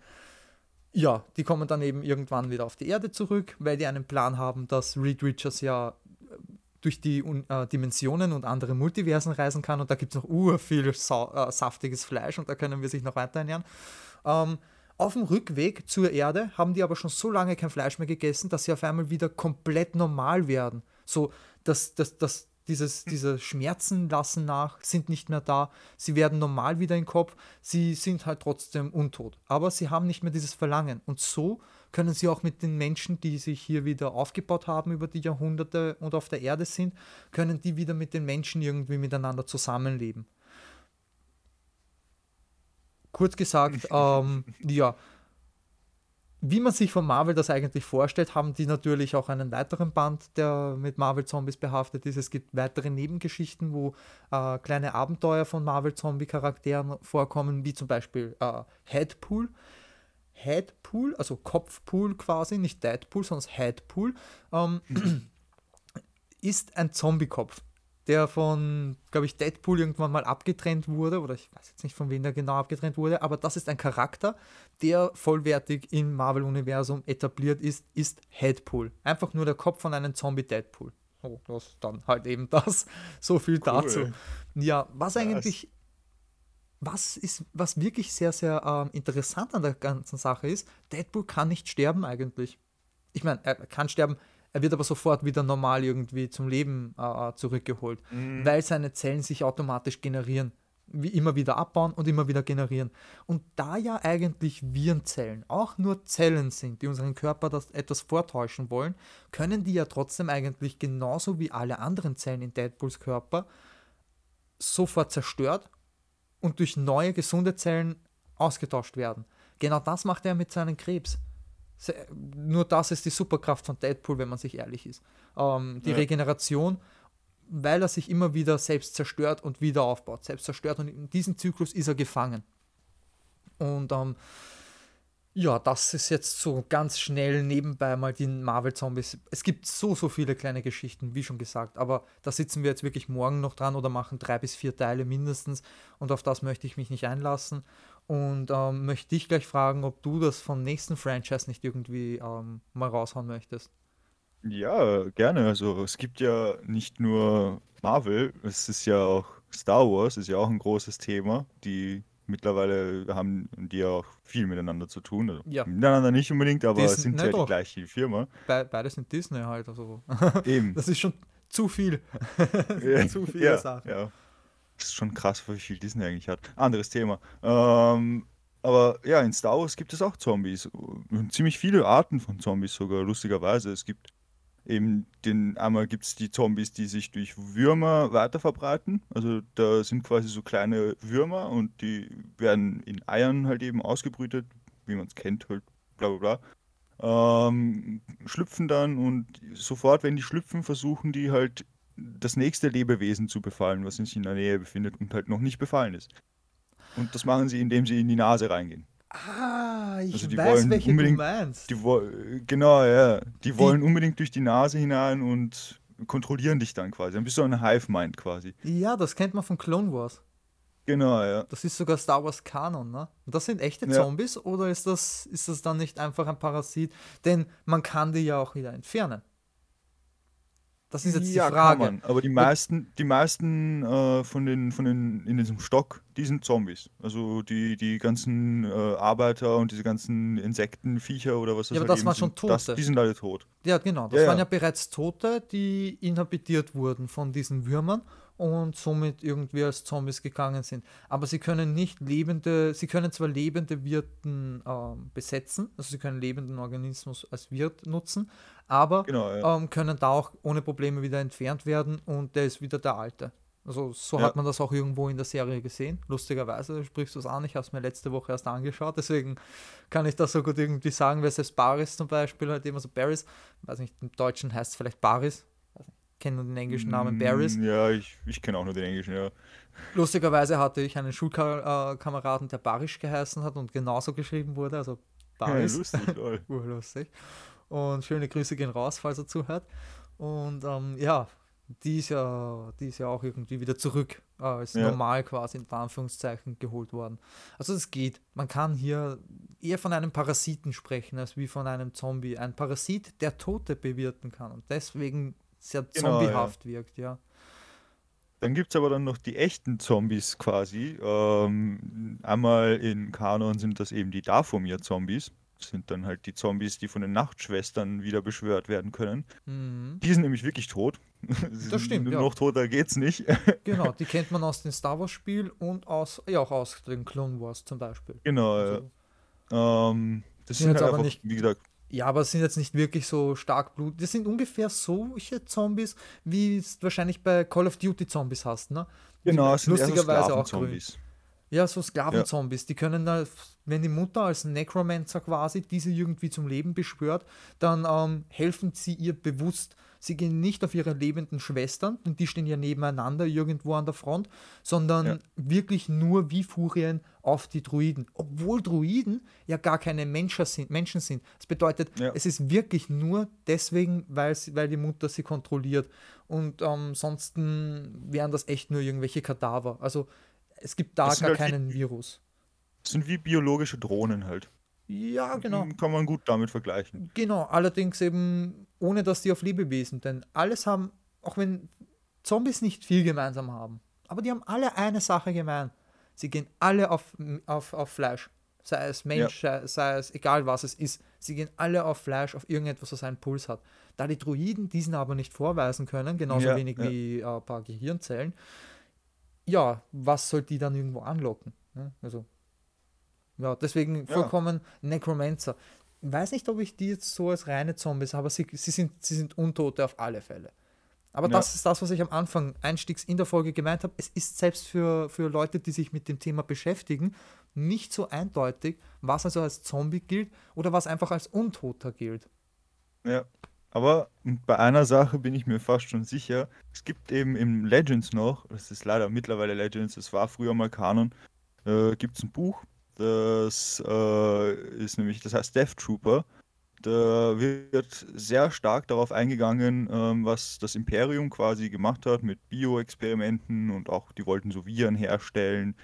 Ja, die kommen dann eben irgendwann wieder auf die Erde zurück, weil die einen Plan haben, dass Reed Richards ja durch die äh, Dimensionen und andere Multiversen reisen kann und da gibt es noch ur viel sa äh, saftiges Fleisch und da können wir sich noch weiter ernähren. Ähm, auf dem Rückweg zur Erde haben die aber schon so lange kein Fleisch mehr gegessen, dass sie auf einmal wieder komplett normal werden. So, dass, dass, dass dieses, diese Schmerzen lassen nach, sind nicht mehr da, sie werden normal wieder im Kopf, sie sind halt trotzdem untot. Aber sie haben nicht mehr dieses Verlangen. Und so können sie auch mit den Menschen, die sich hier wieder aufgebaut haben über die Jahrhunderte und auf der Erde sind, können die wieder mit den Menschen irgendwie miteinander zusammenleben. Kurz gesagt, ähm, ja, wie man sich von Marvel das eigentlich vorstellt, haben die natürlich auch einen weiteren Band, der mit Marvel-Zombies behaftet ist. Es gibt weitere Nebengeschichten, wo äh, kleine Abenteuer von Marvel-Zombie-Charakteren vorkommen, wie zum Beispiel äh, Headpool. Headpool, also Kopfpool quasi, nicht Deadpool, sondern Headpool, ähm, ist ein Zombie-Kopf, der von, glaube ich, Deadpool irgendwann mal abgetrennt wurde, oder ich weiß jetzt nicht, von wem der genau abgetrennt wurde, aber das ist ein Charakter, der vollwertig im Marvel-Universum etabliert ist, ist Headpool. Einfach nur der Kopf von einem Zombie-Deadpool. Oh, das dann halt eben das. So viel cool. dazu. Ja, was eigentlich was ist, was wirklich sehr, sehr ähm, interessant an der ganzen Sache ist, Deadpool kann nicht sterben eigentlich. Ich meine, er kann sterben, er wird aber sofort wieder normal irgendwie zum Leben äh, äh, zurückgeholt, mhm. weil seine Zellen sich automatisch generieren. Wie immer wieder abbauen und immer wieder generieren. Und da ja eigentlich Virenzellen auch nur Zellen sind, die unseren Körper das etwas vortäuschen wollen, können die ja trotzdem eigentlich genauso wie alle anderen Zellen in Deadpools Körper sofort zerstört und durch neue gesunde Zellen ausgetauscht werden. Genau das macht er mit seinem Krebs. Nur das ist die Superkraft von Deadpool, wenn man sich ehrlich ist. Ähm, die ja. Regeneration, weil er sich immer wieder selbst zerstört und wieder aufbaut, selbst zerstört und in diesem Zyklus ist er gefangen. Und ähm, ja, das ist jetzt so ganz schnell nebenbei mal die Marvel-Zombies. Es gibt so, so viele kleine Geschichten, wie schon gesagt, aber da sitzen wir jetzt wirklich morgen noch dran oder machen drei bis vier Teile mindestens und auf das möchte ich mich nicht einlassen. Und ähm, möchte dich gleich fragen, ob du das vom nächsten Franchise nicht irgendwie ähm, mal raushauen möchtest. Ja, gerne. Also es gibt ja nicht nur Marvel, es ist ja auch Star Wars, ist ja auch ein großes Thema. Die mittlerweile haben die ja auch viel miteinander zu tun. Also ja. Miteinander nicht unbedingt, aber Disney, sind ja doch. die gleiche Firma. Be beide sind Disney halt. Also. Eben. Das ist schon zu viel. ja. zu viele ja, Sachen. Ja. Das ist schon krass, wie viel Disney eigentlich hat. Anderes Thema. Ähm, aber ja, in Star Wars gibt es auch Zombies. Ziemlich viele Arten von Zombies sogar, lustigerweise. Es gibt Eben den, einmal gibt es die Zombies, die sich durch Würmer weiterverbreiten. Also da sind quasi so kleine Würmer und die werden in Eiern halt eben ausgebrütet, wie man es kennt, halt bla bla bla. Ähm, schlüpfen dann und sofort, wenn die schlüpfen, versuchen die halt das nächste Lebewesen zu befallen, was sich in der Nähe befindet und halt noch nicht befallen ist. Und das machen sie, indem sie in die Nase reingehen. Ah, ich also weiß, welche du meinst. Die, genau, ja. Die, die wollen unbedingt durch die Nase hinein und kontrollieren dich dann quasi. Dann bist du ein Hive-Mind quasi. Ja, das kennt man von Clone Wars. Genau, ja. Das ist sogar Star Wars Kanon, ne? Und das sind echte Zombies ja. oder ist das, ist das dann nicht einfach ein Parasit? Denn man kann die ja auch wieder entfernen. Das ist jetzt Ja, die Frage. man. Aber die meisten, die meisten äh, von den, von den in diesem Stock, die sind Zombies. Also die, die ganzen äh, Arbeiter und diese ganzen Insekten, Viecher oder was das Ja, aber halt das waren schon sind, das, Tote. die sind alle tot. Ja, genau. Das Ja, waren ja ja. bereits Tote, die inhabitiert wurden von diesen Würmern und somit irgendwie als Zombies gegangen sind. Aber sie können nicht lebende, sie können zwar lebende Wirten ähm, besetzen, also sie können lebenden Organismus als Wirt nutzen, aber Genau, ja. ähm, können da auch ohne Probleme wieder entfernt werden und der ist wieder der alte. Also so Ja. hat man das auch irgendwo in der Serie gesehen. Lustigerweise sprichst du es an. Ich habe es mir letzte Woche erst angeschaut, deswegen kann ich das so gut irgendwie sagen, weil selbst Baris zum Beispiel halt immer so Barris, weiß nicht, im Deutschen heißt es vielleicht Baris, kenne nur den englischen Namen Barris. Mm, Ja, ich, ich kenne auch nur den englischen, ja. Lustigerweise hatte ich einen Schulkameraden, der Barisch geheißen hat und genauso geschrieben wurde, also ja Baris. lustig, lol. Urlustig. Und schöne Grüße gehen raus, falls er zuhört. Und ähm, ja, die ist ja, die ist ja auch irgendwie wieder zurück äh, als Ja. normal quasi in Anführungszeichen geholt worden. Also es geht. Man kann hier eher von einem Parasiten sprechen, als wie von einem Zombie. Ein Parasit, der Tote bewirten kann und deswegen sehr Genau, ja. zombiehaft wirkt, ja. Dann gibt es aber dann noch die echten Zombies quasi. Ähm, einmal in Kanon sind das eben die Dathomir-Zombies. Das sind dann halt die Zombies, die von den Nachtschwestern wieder beschwört werden können. Mhm. Die sind nämlich wirklich tot. Das stimmt, sind ja. Noch toter geht's nicht. Genau, die kennt man aus den Star Wars Spielen und aus, ja auch aus den Clone Wars zum Beispiel. genau. ja. Also, Ähm, das Sind sind halt aber einfach, nicht- wie gesagt, Ja, aber es sind jetzt nicht wirklich so stark Blut. Das sind ungefähr solche Zombies, wie es wahrscheinlich bei Call of Duty Zombies hast, ne? genau, es sind lustigerweise auch grün. Ja, so Sklavenzombies, die können da, wenn die Mutter als Necromancer quasi diese irgendwie zum Leben beschwört, dann ähm, helfen sie ihr bewusst. Sie gehen nicht auf ihre lebenden Schwestern, denn die stehen ja nebeneinander irgendwo an der Front, sondern Ja. wirklich nur wie Furien auf die Druiden. Obwohl Druiden ja gar keine Menschen sind. Menschen sind. Das bedeutet, Ja. es ist wirklich nur deswegen, weil, sie, weil die Mutter sie kontrolliert. Und ähm, ansonsten wären das echt nur irgendwelche Kadaver. Also es gibt da gar halt keinen Virus. Das sind wie biologische Drohnen halt. Ja, genau. Kann man gut damit vergleichen. Genau, allerdings eben ohne dass die auf Lebewesen, denn alles haben, auch wenn Zombies nicht viel gemeinsam haben, aber die haben alle eine Sache gemein. Sie gehen alle auf, auf, auf Fleisch. Sei es Mensch, sei, sei es egal was es ist. Sie gehen alle auf Fleisch, auf irgendetwas, was einen Puls hat. Da die Druiden diesen aber nicht vorweisen können, genauso Ja, wenig ja. wie äh, ein paar Gehirnzellen, ja, was soll die dann irgendwo anlocken? ne? Also, ja, deswegen Ja. vollkommen Necromancer. Ich weiß nicht, ob ich die jetzt so als reine Zombies, aber sie, sie, sind, sie sind Untote auf alle Fälle. Aber Ja. das ist das, was ich am Anfang einstiegs in der Folge gemeint habe. Es ist selbst für, für Leute, die sich mit dem Thema beschäftigen, nicht so eindeutig, was also als Zombie gilt oder was einfach als Untoter gilt. Ja. Aber bei einer Sache bin ich mir fast schon sicher. Es gibt eben im Legends noch, das ist leider mittlerweile Legends, das war früher mal Kanon, äh, gibt es ein Buch, das äh, ist nämlich, das heißt Death Trooper. Da wird sehr stark darauf eingegangen, ähm, was das Imperium quasi gemacht hat mit Bioexperimenten und auch, die wollten so Viren herstellen,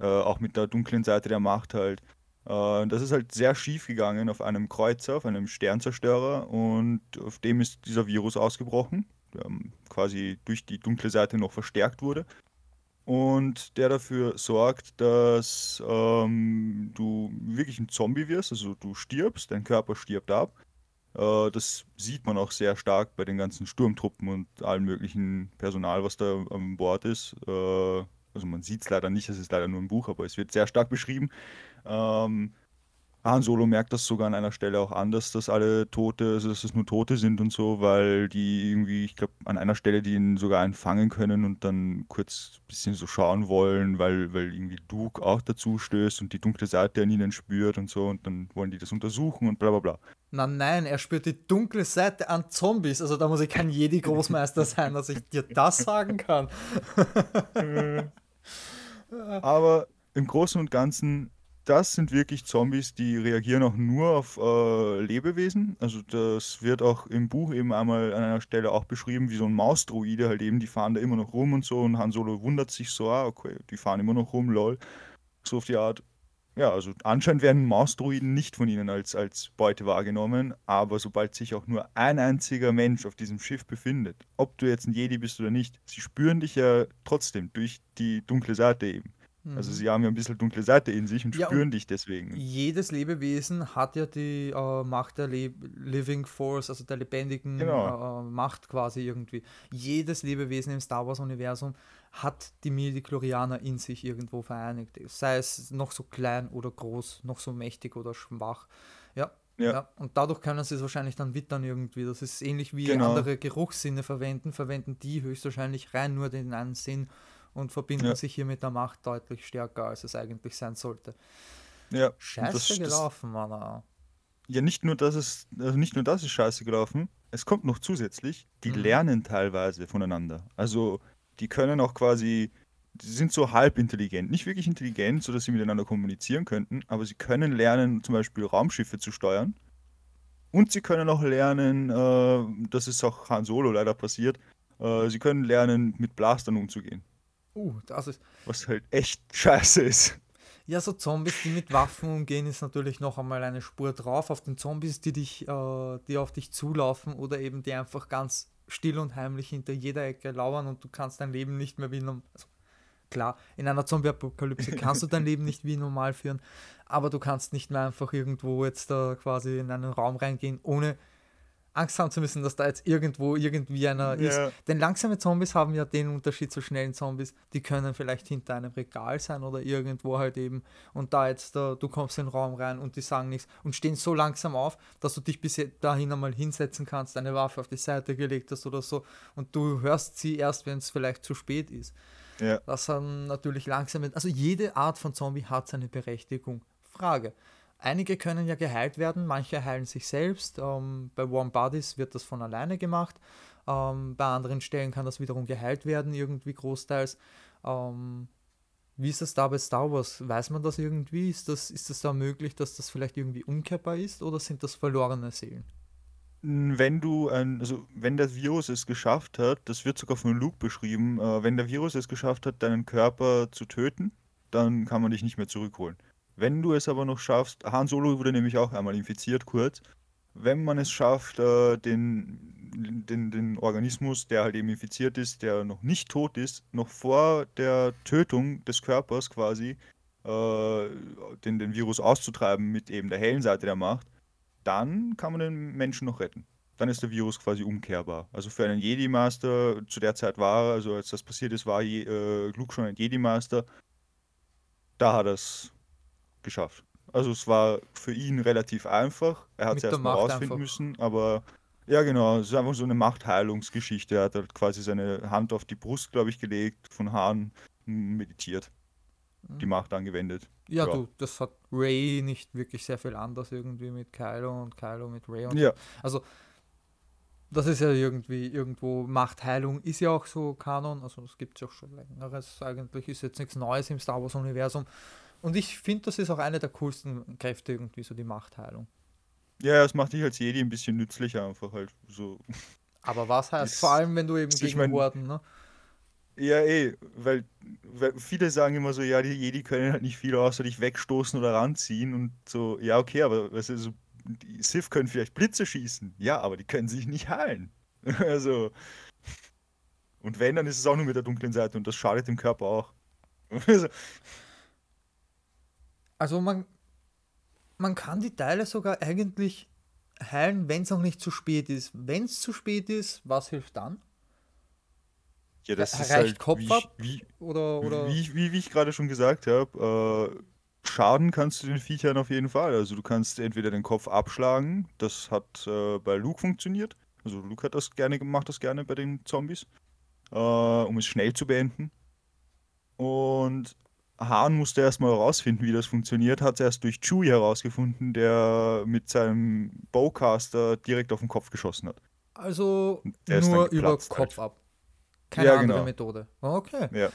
äh, auch mit der dunklen Seite der Macht halt. Äh, das ist halt sehr schief gegangen auf einem Kreuzer, auf einem Sternzerstörer und auf dem ist dieser Virus ausgebrochen, der ähm, quasi durch die dunkle Seite noch verstärkt wurde und der dafür sorgt, dass ähm, du wirklich ein Zombie wirst, also du stirbst, dein Körper stirbt ab. Äh, das sieht man auch sehr stark bei den ganzen Sturmtruppen und allem möglichen Personal, was da an Bord ist. Äh, also man sieht es leider nicht, es ist leider nur ein Buch, aber es wird sehr stark beschrieben. Ähm, Han Solo merkt das sogar an einer Stelle auch anders, dass alle Tote, also dass es nur Tote sind und so, weil die irgendwie, ich glaube, an einer Stelle die ihn sogar einfangen können und dann kurz ein bisschen so schauen wollen, weil, weil irgendwie Duke auch dazu stößt und die dunkle Seite an ihnen spürt und so und dann wollen die das untersuchen und bla bla bla. Na nein, er spürt die dunkle Seite an Zombies. Also da muss ich kein Jedi-Großmeister sein, dass ich dir das sagen kann. Aber im Großen und Ganzen, das sind wirklich Zombies, die reagieren auch nur auf äh, Lebewesen. Also das wird auch im Buch eben einmal an einer Stelle auch beschrieben, wie so ein Mausdroide halt eben, die fahren da immer noch rum und so und Han Solo wundert sich so, ah, okay, die fahren immer noch rum, lol. So auf die Art. Ja, also anscheinend werden Mausdruiden nicht von ihnen als, als Beute wahrgenommen, aber sobald sich auch nur ein einziger Mensch auf diesem Schiff befindet, ob du jetzt ein Jedi bist oder nicht, sie spüren dich ja trotzdem durch die dunkle Seite eben. Also Mhm. sie haben ja ein bisschen dunkle Seite in sich und Ja, spüren und dich deswegen. jedes Lebewesen hat ja die äh, Macht der Le Living Force, also der lebendigen Genau. äh, Macht quasi irgendwie. Jedes Lebewesen im Star Wars-Universum hat die Midi-Chlorianer in sich irgendwo vereinigt. Sei es noch so klein oder groß, noch so mächtig oder schwach. Ja, Ja, ja. Und dadurch können sie es wahrscheinlich dann wittern irgendwie. Das ist ähnlich wie genau. andere Geruchssinne verwenden, verwenden die höchstwahrscheinlich rein nur den einen Sinn und verbinden Ja, sich hier mit der Macht deutlich stärker, als es eigentlich sein sollte. ja. Scheiße das, das, gelaufen, Mann. ja, nicht nur das ist, also nicht nur das ist scheiße gelaufen, es kommt noch zusätzlich, die Mhm. lernen teilweise voneinander. Also die können auch quasi, die sind so halb intelligent. Nicht wirklich intelligent, sodass sie miteinander kommunizieren könnten, aber sie können lernen, zum Beispiel Raumschiffe zu steuern. Und sie können auch lernen, äh, das ist auch Han Solo leider passiert, äh, sie können lernen, mit Blastern umzugehen. Uh, das ist. Was halt echt scheiße ist. Ja, so Zombies, die mit Waffen umgehen, ist natürlich noch einmal eine Spur drauf. Auf den Zombies, die dich, äh, die auf dich zulaufen oder eben die einfach ganz still und heimlich hinter jeder Ecke lauern und du kannst dein Leben nicht mehr wie normal. Also, klar, in einer Zombie-Apokalypse kannst du dein Leben nicht wie normal führen, aber du kannst nicht mehr einfach irgendwo jetzt da quasi in einen Raum reingehen, ohne Angst haben zu müssen, dass da jetzt irgendwo irgendwie einer ist. Ja, Denn langsame Zombies haben ja den Unterschied zu schnellen Zombies, die können vielleicht hinter einem Regal sein oder irgendwo halt eben und da jetzt, da, du kommst in den Raum rein und die sagen nichts und stehen so langsam auf, dass du dich bis dahin einmal hinsetzen kannst, eine Waffe auf die Seite gelegt hast oder so und du hörst sie erst, wenn es vielleicht zu spät ist. ja. Das sind natürlich langsame, also jede Art von Zombie hat seine Berechtigung. Frage. Einige können ja geheilt werden, manche heilen sich selbst. Ähm, bei Warm Bodies wird das von alleine gemacht. Ähm, bei anderen Stellen kann das wiederum geheilt werden, irgendwie großteils. Ähm, wie ist das da bei Star Wars? Weiß man das irgendwie? Ist das, ist das da möglich, dass das vielleicht irgendwie umkehrbar ist oder sind das verlorene Seelen? Wenn du also wenn der Virus es geschafft hat, das wird sogar von Luke beschrieben, äh, wenn der Virus es geschafft hat, deinen Körper zu töten, dann kann man dich nicht mehr zurückholen. Wenn du es aber noch schaffst, Han Solo wurde nämlich auch einmal infiziert, kurz. Wenn man es schafft, äh, den, den, den Organismus, der halt eben infiziert ist, der noch nicht tot ist, noch vor der Tötung des Körpers quasi, äh, den, den Virus auszutreiben mit eben der hellen Seite der Macht, dann kann man den Menschen noch retten. Dann ist der Virus quasi umkehrbar. Also für einen Jedi-Master, zu der Zeit war, also als das passiert ist, war äh, Luke schon ein Jedi-Master. Da hat er es geschafft. Also es war für ihn relativ einfach. Er hat es erstmal Macht rausfinden einfach. müssen, aber ja genau, es ist einfach so eine Machtheilungsgeschichte. Er hat halt quasi seine Hand auf die Brust, glaube ich, gelegt, von Hahn meditiert, die Macht angewendet. Ja, Ja. du, das hat Ray nicht wirklich sehr viel anders irgendwie mit Kylo und Kylo mit Ray und. Ja, Also das ist ja irgendwie irgendwo Machtheilung, ist ja auch so Kanon, also das gibt es ja auch schon längeres, eigentlich ist jetzt nichts Neues im Star Wars Universum. Und ich finde, das ist auch eine der coolsten Kräfte irgendwie, so die Machtheilung. ja, es macht dich als Jedi ein bisschen nützlicher einfach halt so. Aber was heißt, Ist- vor allem wenn du eben gegen mein- Horden, ne? Ja, eh, weil, weil viele sagen immer so, ja, die Jedi können halt nicht viel außer dich wegstoßen oder ranziehen und so, ja, okay, aber weißt du, so, die Sith können vielleicht Blitze schießen, ja, aber die können sich nicht heilen. Also, und wenn, dann ist es auch nur mit der dunklen Seite und das schadet dem Körper auch. Also, Also man, man kann die Teile sogar eigentlich heilen, wenn es noch nicht zu spät ist. Wenn es zu spät ist, was hilft dann? ja, das Reicht ist halt, Kopf wie, ab? ich- wie, Oder, oder Wie, wie, wie ich gerade schon gesagt habe, äh, Schaden kannst du den Viechern auf jeden Fall. Also du kannst entweder den Kopf abschlagen, das hat äh, bei Luke funktioniert. Also Luke hat das gerne gemacht, das gerne bei den Zombies, äh, um es schnell zu beenden. Und Han musste erstmal herausfinden, wie das funktioniert, hat es erst durch Chewie herausgefunden, der mit seinem Bowcaster direkt auf den Kopf geschossen hat. also nur über geplatzt Kopf halt. ab. Keine Ja, andere genau. Methode. Okay. Ja.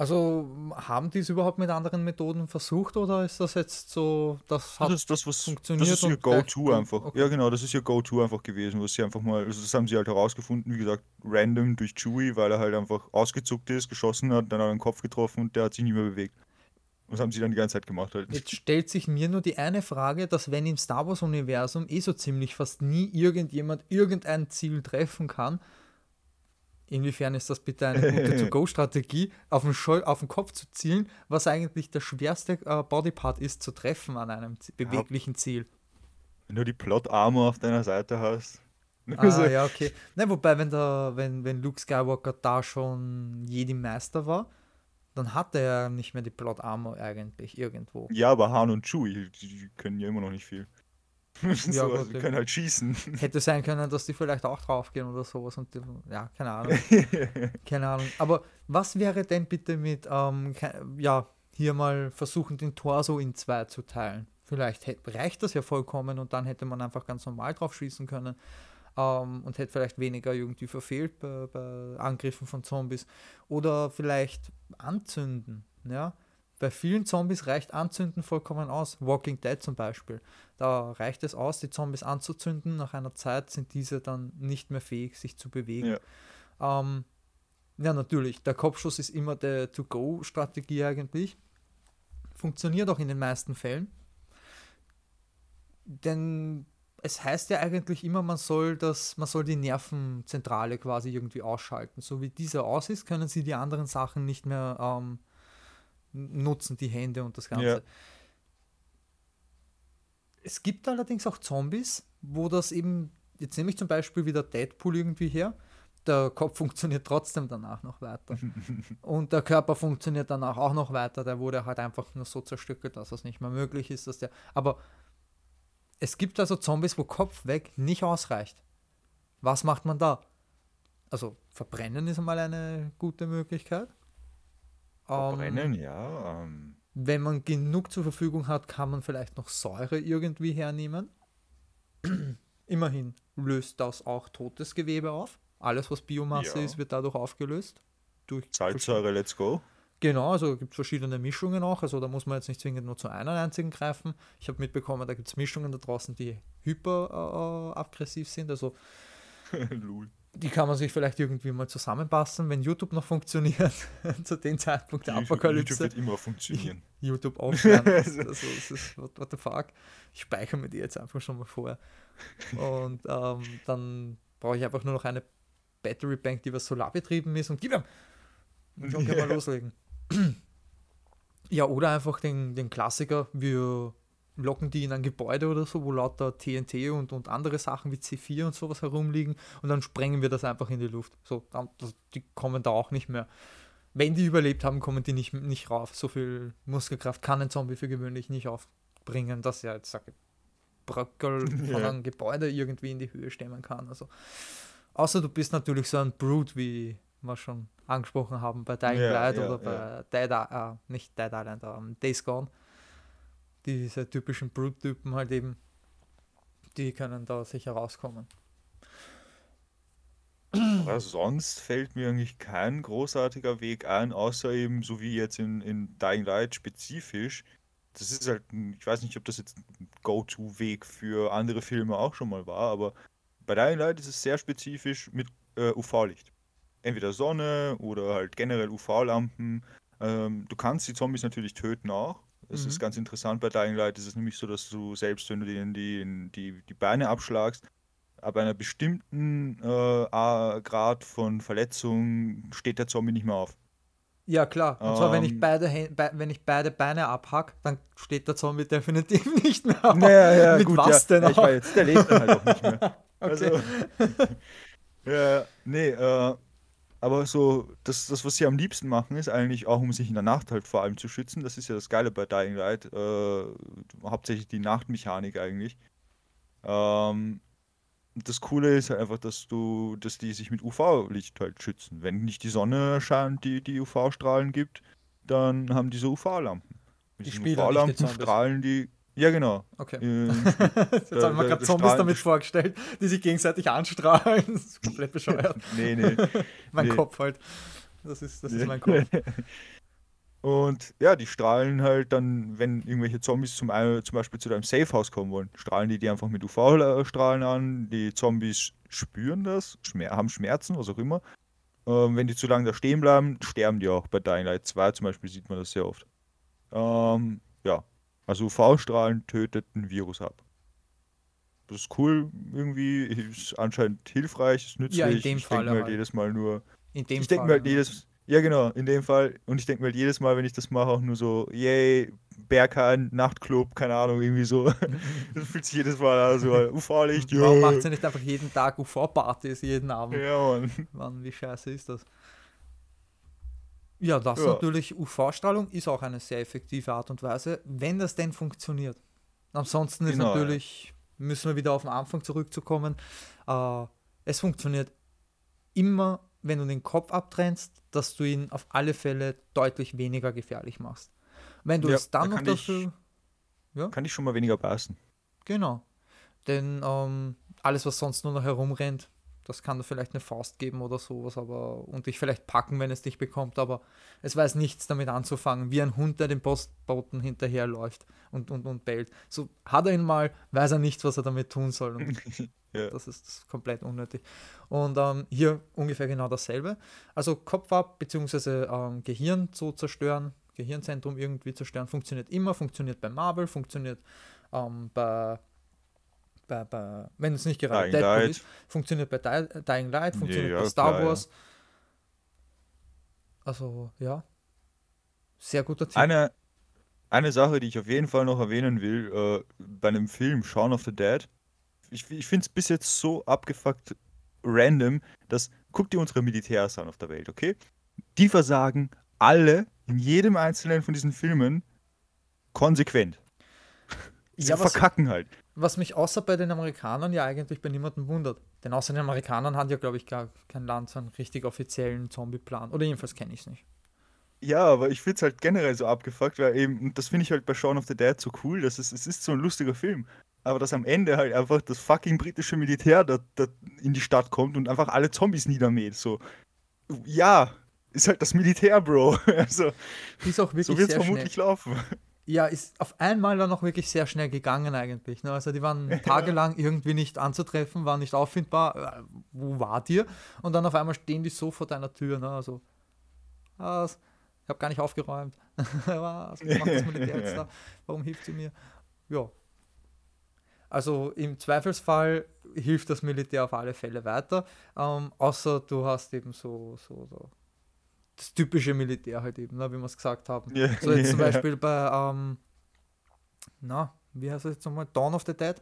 Also haben die es überhaupt mit anderen Methoden versucht oder ist das jetzt so, das hat Das ist das, was funktioniert das ist ihr Go-To einfach. Okay. Ja, genau, das ist ihr Go-To einfach gewesen, was sie einfach mal, also das haben sie halt herausgefunden, wie gesagt, random durch Chewie, weil er halt einfach ausgezuckt ist, geschossen hat, dann hat er den Kopf getroffen und der hat sich nicht mehr bewegt. Was haben sie dann die ganze Zeit gemacht halt? Jetzt stellt sich mir nur die eine Frage, dass wenn im Star Wars-Universum eh so ziemlich fast nie irgendjemand irgendein Ziel treffen kann, inwiefern ist das bitte eine gute To-Go-Strategie, auf, den auf den Kopf zu zielen, was eigentlich der schwerste äh, Bodypart ist zu treffen an einem beweglichen Ziel? Wenn du die Plot-Armor auf deiner Seite hast. Ah, ja, okay. Ne, wobei, wenn, der, wenn, wenn Luke Skywalker da schon Jedi-Meister war, dann hat er ja nicht mehr die Plot Armor eigentlich irgendwo. Ja, aber Han und Chewie, die können ja immer noch nicht viel. ja, so, also die können halt schießen. Hätte sein können, dass die vielleicht auch draufgehen oder sowas und die, ja, keine Ahnung. keine Ahnung. Aber was wäre denn bitte mit, ähm, ja, hier mal versuchen, den Torso in zwei zu teilen? Vielleicht reicht das ja vollkommen und dann hätte man einfach ganz normal drauf schießen können ähm, und hätte vielleicht weniger irgendwie verfehlt bei, bei, Angriffen von Zombies. Oder vielleicht anzünden, ja. Bei vielen Zombies reicht Anzünden vollkommen aus. Walking Dead zum Beispiel. Da reicht es aus, die Zombies anzuzünden. Nach einer Zeit sind diese dann nicht mehr fähig, sich zu bewegen. Ja, ähm, ja natürlich, der Kopfschuss ist immer der To-Go-Strategie eigentlich. Funktioniert auch in den meisten Fällen. Denn es heißt ja eigentlich immer, man soll das, man soll die Nervenzentrale quasi irgendwie ausschalten. So wie diese aus ist, können sie die anderen Sachen nicht mehr ähm, nutzen, die Hände und das Ganze. Ja. Es gibt allerdings auch Zombies, wo das eben, jetzt nehme ich zum Beispiel wieder Deadpool irgendwie her, der Kopf funktioniert trotzdem danach noch weiter. und der Körper funktioniert danach auch noch weiter. Der wurde halt einfach nur so zerstückelt, dass das nicht mehr möglich ist, dass der. Aber es gibt also Zombies, wo Kopf weg nicht ausreicht. Was macht man da? Also verbrennen ist einmal eine gute Möglichkeit. Verbrennen, ähm, ja. Ähm. Wenn man genug zur Verfügung hat, kann man vielleicht noch Säure irgendwie hernehmen. Immerhin löst das auch totes Gewebe auf. Alles, was Biomasse ja. ist, wird dadurch aufgelöst. Durch Salzsäure, let's go. Genau, also gibt es verschiedene Mischungen auch. Also da muss man jetzt nicht zwingend nur zu einer einzigen greifen. Ich habe mitbekommen, da gibt es Mischungen da draußen, die hyper äh, aggressiv sind. Also die kann man sich vielleicht irgendwie mal zusammenpassen, wenn YouTube noch funktioniert, zu dem Zeitpunkt der Apokalypse. YouTube wird immer funktionieren. YouTube aufsperren. also, das ist, what, what the fuck. Ich speichere mir die jetzt einfach schon mal vor. Und ähm, dann brauche ich einfach nur noch eine Battery Bank, die was solarbetrieben ist und gib ihm! Und schon können wir loslegen. Ja, oder einfach den, den Klassiker, wir locken die in ein Gebäude oder so, wo lauter TNT und, und andere Sachen wie C4 und sowas herumliegen und dann sprengen wir das einfach in die Luft. So, dann, das, die kommen da auch nicht mehr. Wenn die überlebt haben, kommen die nicht, nicht rauf. So viel Muskelkraft kann ein Zombie für gewöhnlich nicht aufbringen, dass er jetzt sage Bröckel von einem Gebäude irgendwie in die Höhe stemmen kann. Also, außer du bist natürlich so ein Brute wie wir schon angesprochen haben bei Dying ja, Light ja, oder bei Dead, äh, nicht Dead Island, ähm, Days Gone. Diese typischen Brute-Typen halt eben, die können da sicher rauskommen. Aber sonst fällt mir eigentlich kein großartiger Weg ein, außer eben so wie jetzt in, in Dying Light spezifisch. Das ist halt, ich weiß nicht, ob das jetzt ein Go-To-Weg für andere Filme auch schon mal war, aber bei Dying Light ist es sehr spezifisch mit äh, UV-Licht entweder Sonne oder halt generell UV-Lampen. Ähm, du kannst die Zombies natürlich töten auch. Das mhm. ist ganz interessant bei Dying Light. Es ist nämlich so, dass du selbst, wenn du denen die, die, die Beine abschlagst, ab einer bestimmten äh, Grad von Verletzung steht der Zombie nicht mehr auf. Ja, klar. Und zwar, wenn ich ähm. beide, wenn ich beide Beine abhack, dann steht der Zombie definitiv nicht mehr auf. Naja, ja, Mit gut, was ja. denn ja, ich war jetzt, der lebt dann halt auch nicht mehr. okay. Also, ja, nee, äh, aber so, das, das, was sie am liebsten machen, ist eigentlich auch, um sich in der Nacht halt vor allem zu schützen. Das ist ja das Geile bei Dying Light. Äh, hauptsächlich die Nachtmechanik eigentlich. Ähm, das Coole ist halt einfach, dass du, dass die sich mit UV-Licht halt schützen. Wenn nicht die Sonne scheint, die die UV-Strahlen gibt, dann haben diese UV-Lampen. Mit die UV-Lampen strahlen die ja, genau. Okay. Äh, Jetzt haben wir gerade Zombies damit vorgestellt, die sich gegenseitig anstrahlen. Das ist komplett bescheuert. nee, nee. mein nee. Kopf halt. Das ist, das ist mein Kopf. Und ja, die strahlen halt dann, wenn irgendwelche Zombies zum, zum Beispiel zu deinem Safehouse kommen wollen, strahlen die die einfach mit UV-Strahlen an. Die Zombies spüren das, haben Schmerzen, was auch immer. Ähm, wenn die zu lange da stehen bleiben, sterben die auch. Bei Dying Light 2 zum Beispiel sieht man das sehr oft. Ähm, ja, also UV-Strahlen tötet ein Virus ab. Das ist cool irgendwie, ist anscheinend hilfreich, ist nützlich. Ja, in dem ich Fall denke mir halt jedes Mal nur, In dem ich denke mir Fall. halt jedes, ja genau, in dem Fall, und ich denke mir halt jedes Mal, wenn ich das mache, auch nur so, yay, Berghain, Nachtclub, keine Ahnung, irgendwie so. Das fühlt sich jedes Mal an, so UV-Licht, Warum macht sie nicht einfach jeden Tag UV-Partys, jeden Abend? Ja, Mann. Mann, wie scheiße ist das? Ja, das Ja. natürlich, UV-Strahlung ist auch eine sehr effektive Art und Weise, wenn das denn funktioniert. Ansonsten ist Genau, ja. natürlich, müssen wir wieder auf den Anfang zurückzukommen, äh, es funktioniert immer, wenn du den Kopf abtrennst, dass du ihn auf alle Fälle deutlich weniger gefährlich machst. Wenn du Ja, es dann da noch kann ich- dafür, Kann ich schon mal weniger passen. genau, denn ähm, alles, was sonst nur noch herumrennt, das kann vielleicht eine Faust geben oder sowas, aber und dich vielleicht packen, wenn es dich bekommt, aber es weiß nichts damit anzufangen, wie ein Hund, der dem Postboten hinterherläuft und, und, und bellt. So hat er ihn mal, weiß er nicht, was er damit tun soll. Ja. das, ist, das ist komplett unnötig. Und ähm, hier ungefähr genau dasselbe. Also Kopf ab, beziehungsweise ähm, Gehirn zu zerstören, Gehirnzentrum irgendwie zerstören, funktioniert immer, funktioniert bei Marvel, funktioniert ähm, bei, bei, bei, wenn es nicht gerade Dying Deadpool Light. ist, funktioniert bei Di Dying Light, funktioniert Ja, bei Star klar, ja. Wars. Also ja, sehr guter Tipp. Eine, eine Sache, die ich auf jeden Fall noch erwähnen will, äh, bei einem Film Shaun of the Dead. Ich, ich finde es bis jetzt so abgefuckt random, dass, guck dir unsere Militärs an auf der Welt, okay? Die versagen alle in jedem einzelnen von diesen Filmen konsequent. Sie Ja, was- verkacken halt. Was mich außer bei den Amerikanern ja eigentlich bei niemandem wundert. Denn außer den Amerikanern hat ja, glaube ich, gar kein Land so einen richtig offiziellen Zombie-Plan. Oder jedenfalls kenne ich es nicht. Ja, aber ich finde es halt generell so abgefuckt, weil eben, und das finde ich halt bei Shaun of the Dead so cool, dass es, es ist so ein lustiger Film. Aber dass am Ende halt einfach das fucking britische Militär da, da in die Stadt kommt und einfach alle Zombies niedermäht. So, ja, ist halt das Militär, Bro. Also, Ist auch wirklich so wird es vermutlich schnell. laufen. Ja, ist auf einmal dann auch wirklich sehr schnell gegangen eigentlich. Ne? Also die waren tagelang irgendwie nicht anzutreffen, waren nicht auffindbar. Äh, Wo wart ihr? Und dann auf einmal stehen die so vor deiner Tür. Ne? Also, was? Ich habe gar nicht aufgeräumt. was? Was macht das Militär jetzt da? Warum hilft sie mir? Ja. Also im Zweifelsfall hilft das Militär auf alle Fälle weiter. Ähm, außer du hast eben so, so, so das typische Militär halt eben, ne, wie wir es gesagt haben. Ja, So jetzt zum. Beispiel bei, ähm, na, wie heißt es jetzt nochmal? Dawn of the Dead.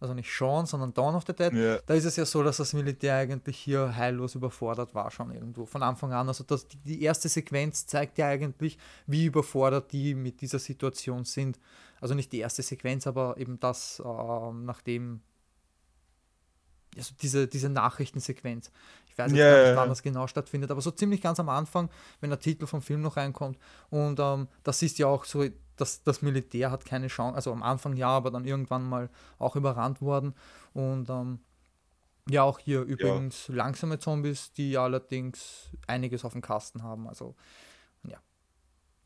Also nicht Shaun, sondern Dawn of the Dead. Ja, Da ist es ja so, dass das Militär eigentlich hier heillos überfordert war schon irgendwo von Anfang an. Also das, die- erste Sequenz zeigt ja eigentlich, wie überfordert die mit dieser Situation sind. Also nicht die erste Sequenz, aber eben das, ähm, nachdem also diese, diese Nachrichtensequenz. Ich weiß jetzt Ja, gar ja, nicht, ja. wann das genau stattfindet, aber so ziemlich ganz am Anfang, wenn der Titel vom Film noch reinkommt. Und ähm, das ist ja auch so, dass das Militär hat keine Chance, also am Anfang ja, aber dann irgendwann mal auch überrannt worden. Und ähm, ja, auch hier übrigens langsame Zombies, die allerdings einiges auf dem Kasten haben. Also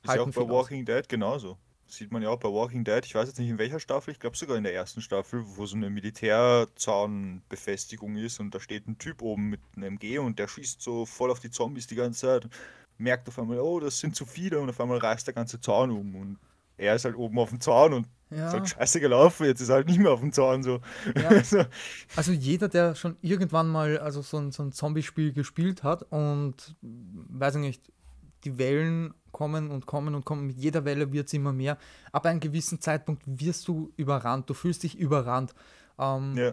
ist ja auch bei viel aus. Walking Dead genauso. Sieht man ja auch bei Walking Dead. Ich weiß jetzt nicht in welcher Staffel, ich glaube sogar in der ersten Staffel, wo so eine Militärzaunbefestigung ist und da steht ein Typ oben mit einem MG und der schießt so voll auf die Zombies die ganze Zeit. Merkt auf einmal, oh, das sind zu viele und auf einmal reißt der ganze Zaun um und er ist halt oben auf dem Zaun und ist Ja, halt scheiße gelaufen, jetzt ist er halt nicht mehr auf dem Zaun so. ja. Also, Also jeder, der schon irgendwann mal also so ein, so ein Zombie-Spiel gespielt hat und weiß ich nicht, die Wellen kommen und kommen und kommen, mit jeder Welle wird es immer mehr. Ab einem gewissen Zeitpunkt wirst du überrannt, du fühlst dich überrannt. Ähm, ja.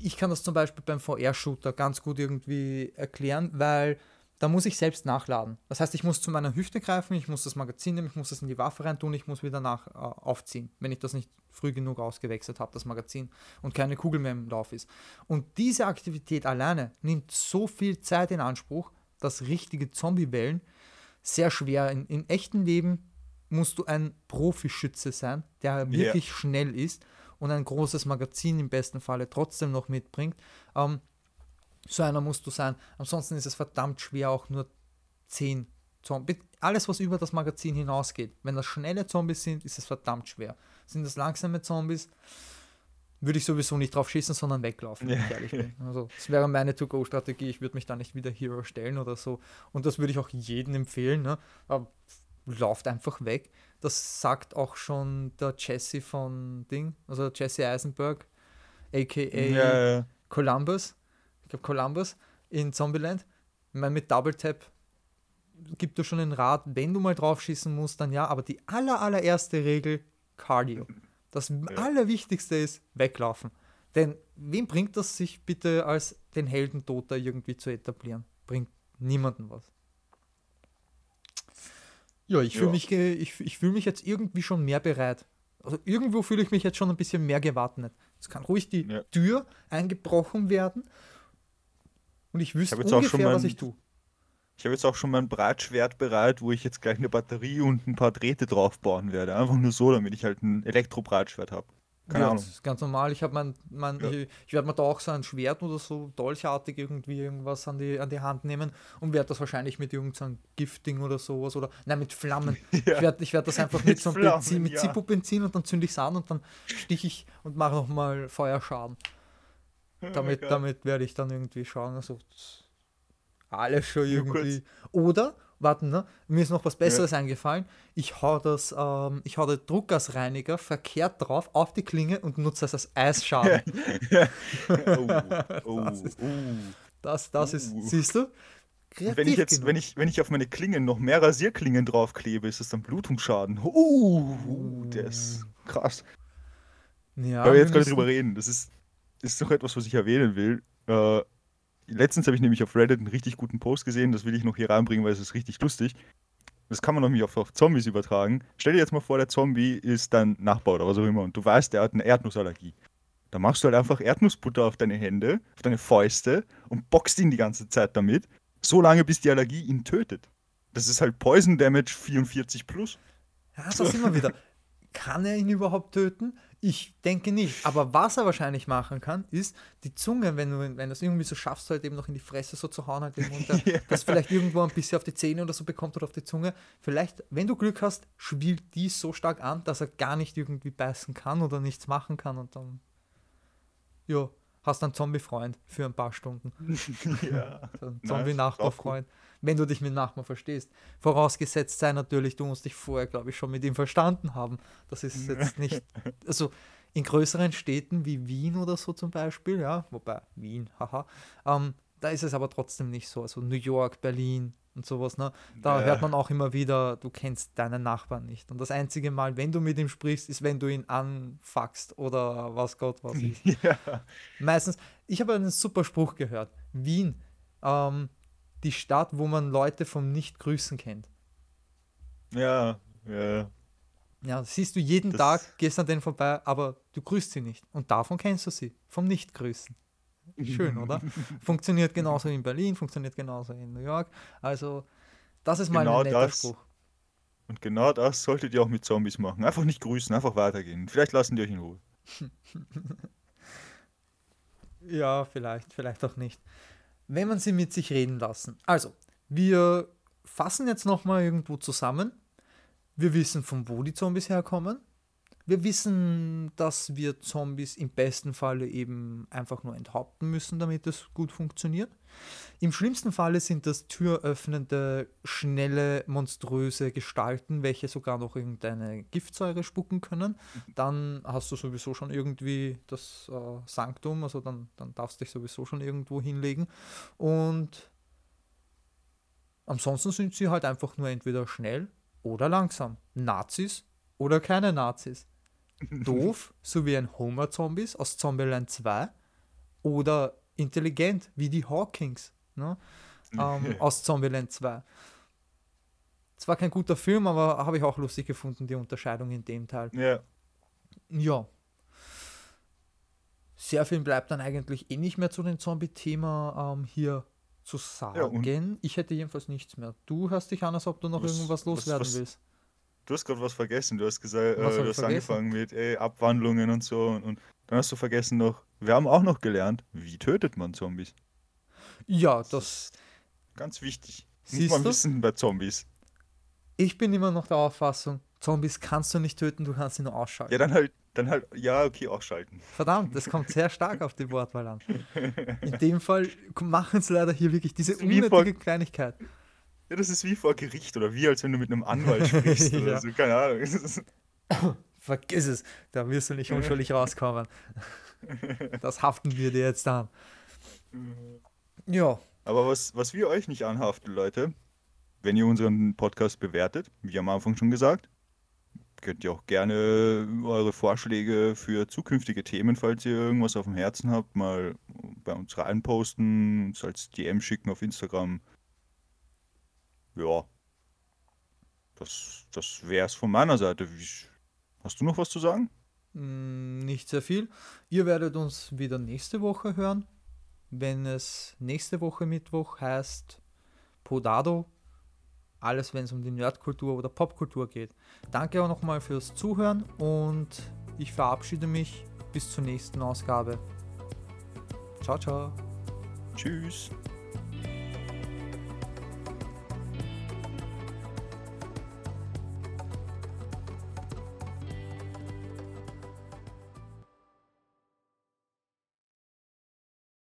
ich kann das zum Beispiel beim VR-Shooter ganz gut irgendwie erklären, weil da muss ich selbst nachladen. Das heißt, ich muss zu meiner Hüfte greifen, ich muss das Magazin nehmen, ich muss das in die Waffe reintun, ich muss wieder nach äh, aufziehen, wenn ich das nicht früh genug ausgewechselt habe, das Magazin, und keine Kugel mehr im Lauf ist. Und diese Aktivität alleine nimmt so viel Zeit in Anspruch, dass richtige Zombie-Wellen sehr schwer in, in echten Leben musst du ein Profischütze sein, der wirklich schnell ist und ein großes Magazin im besten Falle trotzdem noch mitbringt. Ähm, so einer musst du sein. Ansonsten ist es verdammt schwer, auch nur 10 Zombies. Alles, was über das Magazin hinausgeht. Wenn das schnelle Zombies sind, ist es verdammt schwer. Sind das langsame Zombies, würde ich sowieso nicht drauf schießen, sondern weglaufen, wenn ich ehrlich bin. Also, das wäre meine To-Go-Strategie. Ich würde mich da nicht wieder Hero stellen oder so. Und das würde ich auch jedem empfehlen. Ne? Aber lauft einfach weg. Das sagt auch schon der Jesse von Ding, also Jesse Eisenberg, aka Ja, ja. Columbus. Ich glaube Columbus in Zombieland. Ich meine, mit Double Tap gibt er schon einen Rat, wenn du mal drauf schießen musst, dann ja, aber die aller, allererste Regel, Cardio. Das Allerwichtigste ist weglaufen. Denn wem bringt das, sich bitte als den Heldentod da irgendwie zu etablieren? Bringt niemandem was. Ja, ich fühle Ja. mich, ge- ich, ich fühl mich jetzt irgendwie schon mehr bereit. Also irgendwo fühle ich mich jetzt schon ein bisschen mehr gewappnet. Es kann ruhig die Ja. Tür eingebrochen werden und ich wüsste schon ungefähr, was mein- ich tue. Ich habe jetzt auch schon mein Bratschwert bereit, wo ich jetzt gleich eine Batterie und ein paar Drähte draufbauen werde. Einfach nur so, damit ich halt ein Elektro-Bratschwert habe. Keine ja, Ahnung. Das ist ganz normal. Ich habe mein, mein Ja. ich, ich werde mir da auch so ein Schwert oder so dolchartig irgendwie irgendwas an die, an die Hand nehmen und werde das wahrscheinlich mit irgendeinem Gifting oder sowas oder nein, mit Flammen. Ich werde ich werd das einfach mit, Mit so einem Flammen, Benzin, mit ja. Zippo-Benzin und dann zünde ich es an und dann stich ich und mache nochmal Feuerschaden. Damit, Gott. damit werde ich dann irgendwie schauen. Also alles schon irgendwie. Oder, warten, ne? mir ist noch was Besseres eingefallen. Ich hau das, ähm, ich hau den Druckgasreiniger verkehrt drauf auf die Klinge und nutze das als Eisschaden. oh, oh, Das ist- oh. Das, das ist, Uh. siehst du? Kreativ Wenn ich jetzt, genug. wenn ich, wenn ich auf meine Klingen noch mehr Rasierklingen draufklebe, ist das dann Blutungsschaden. Uh, uh, der ist krass. ja, Weil wir jetzt gerade drüber reden, das ist, ist doch etwas, was ich erwähnen will. Äh, letztens habe ich nämlich auf Reddit einen richtig guten Post gesehen, das will ich noch hier reinbringen, weil es ist richtig lustig. Das kann man nämlich auf, auf Zombies übertragen. Stell dir jetzt mal vor, der Zombie ist dein Nachbar oder was auch immer und du weißt, der hat eine Erdnussallergie. Da machst du halt einfach Erdnussbutter auf deine Hände, auf deine Fäuste und boxt ihn die ganze Zeit damit, so lange bis die Allergie ihn tötet. Das ist halt Poison Damage 44 plus. Ja, das ist immer wieder. Kann er ihn überhaupt töten? Ich denke nicht. Aber was er wahrscheinlich machen kann, ist die Zunge, wenn du, wenn du es irgendwie so schaffst, halt eben noch in die Fresse so zu hauen, halt eben unter, Ja. dass vielleicht irgendwo ein bisschen auf die Zähne oder so bekommt oder auf die Zunge. Vielleicht, wenn du Glück hast, schwillt die so stark an, dass er gar nicht irgendwie beißen kann oder nichts machen kann und dann, ja, hast einen Zombie-Freund für ein paar Stunden. ja. Zombie-Nachbarfreund, wenn du dich mit Nachbar verstehst. Vorausgesetzt sei natürlich, du musst dich vorher, glaube ich, schon mit ihm verstanden haben. Das ist jetzt nicht, also in größeren Städten wie Wien oder so zum Beispiel, ja, wobei Wien, haha, ähm, da ist es aber trotzdem nicht so. Also New York, Berlin und sowas, ne? Da Ja. hört man auch immer wieder, du kennst deinen Nachbarn nicht. Und das einzige Mal, wenn du mit ihm sprichst, ist, wenn du ihn anfuckst oder was Gott was ist. ja. Meistens, ich habe einen super Spruch gehört. Wien, ähm, die Stadt, wo man Leute vom Nicht-Grüßen kennt. Ja, ja. Ja, siehst du jeden Das- Tag, gehst an denen vorbei, aber du grüßt sie nicht. Und davon kennst du sie, vom Nicht-Grüßen. Schön, oder? Funktioniert genauso in Berlin, funktioniert genauso in New York. Also, das ist mal Genau ein netter das. Spruch. Und genau das solltet ihr auch mit Zombies machen. Einfach nicht grüßen, einfach weitergehen. Vielleicht lassen die euch in Ruhe. Ja, vielleicht, vielleicht auch nicht. Wenn man sie mit sich reden lassen. Also, wir fassen jetzt nochmal irgendwo zusammen. Wir wissen, von wo die Zombies herkommen. Wir wissen, dass wir Zombies im besten Falle eben einfach nur enthaupten müssen, damit es gut funktioniert. Im schlimmsten Falle sind das türöffnende, schnelle, monströse Gestalten, welche sogar noch irgendeine Giftsäure spucken können. Dann hast du sowieso schon irgendwie das äh, Sanktum, also dann, dann darfst du dich sowieso schon irgendwo hinlegen. Und ansonsten sind sie halt einfach nur entweder schnell oder langsam. Nazis oder keine Nazis. Doof, so wie ein Homer-Zombies aus Zombieland 2 oder intelligent, wie die Hawkings ne? ähm, aus Zombieland 2. Zwar kein guter Film, aber habe ich auch lustig gefunden, die Unterscheidung in dem Teil. Ja. Ja. Sehr viel bleibt dann eigentlich eh nicht mehr zu dem Zombie-Thema ähm, hier zu sagen. und- ich hätte jedenfalls nichts mehr. Du hörst dich an, als ob du noch Was- irgendwas was- loswerden was- willst. Du hast gerade was vergessen. Du hast gesagt, äh, Was du hast vergessen? angefangen mit ey, Abwandlungen und so. Und, und dann hast du vergessen noch, wir haben auch noch gelernt, wie tötet man Zombies. Ja, das. Ganz wichtig. Muss man du? wissen bei Zombies. Ich bin immer noch der Auffassung, Zombies kannst du nicht töten, du kannst sie nur ausschalten. Ja, dann halt, dann halt, ja, okay, ausschalten. Verdammt, das kommt sehr stark auf die Wortwahl an. In dem Fall machen es leider hier wirklich diese unnötige voll- Kleinigkeit. Ja, das ist wie vor Gericht oder wie als wenn du mit einem Anwalt sprichst oder Ja. so, keine Ahnung. Vergiss es, da wirst du nicht unschuldig rauskommen. Das haften wir dir jetzt an. Ja, Aber was, was wir euch nicht anhaften, Leute, wenn ihr unseren Podcast bewertet, wie am Anfang schon gesagt, könnt ihr auch gerne eure Vorschläge für zukünftige Themen, falls ihr irgendwas auf dem Herzen habt, mal bei uns reinposten, uns als DM schicken auf Instagram. Ja, das, das wäre es von meiner Seite. Wie, hast du noch was zu sagen? Mm, Nicht sehr viel. Ihr werdet uns wieder nächste Woche hören, wenn es nächste Woche Mittwoch heißt Podado. Alles, wenn es um die Nerdkultur oder Popkultur geht. Danke auch nochmal fürs Zuhören und ich verabschiede mich bis zur nächsten Ausgabe. Ciao, ciao. Tschüss.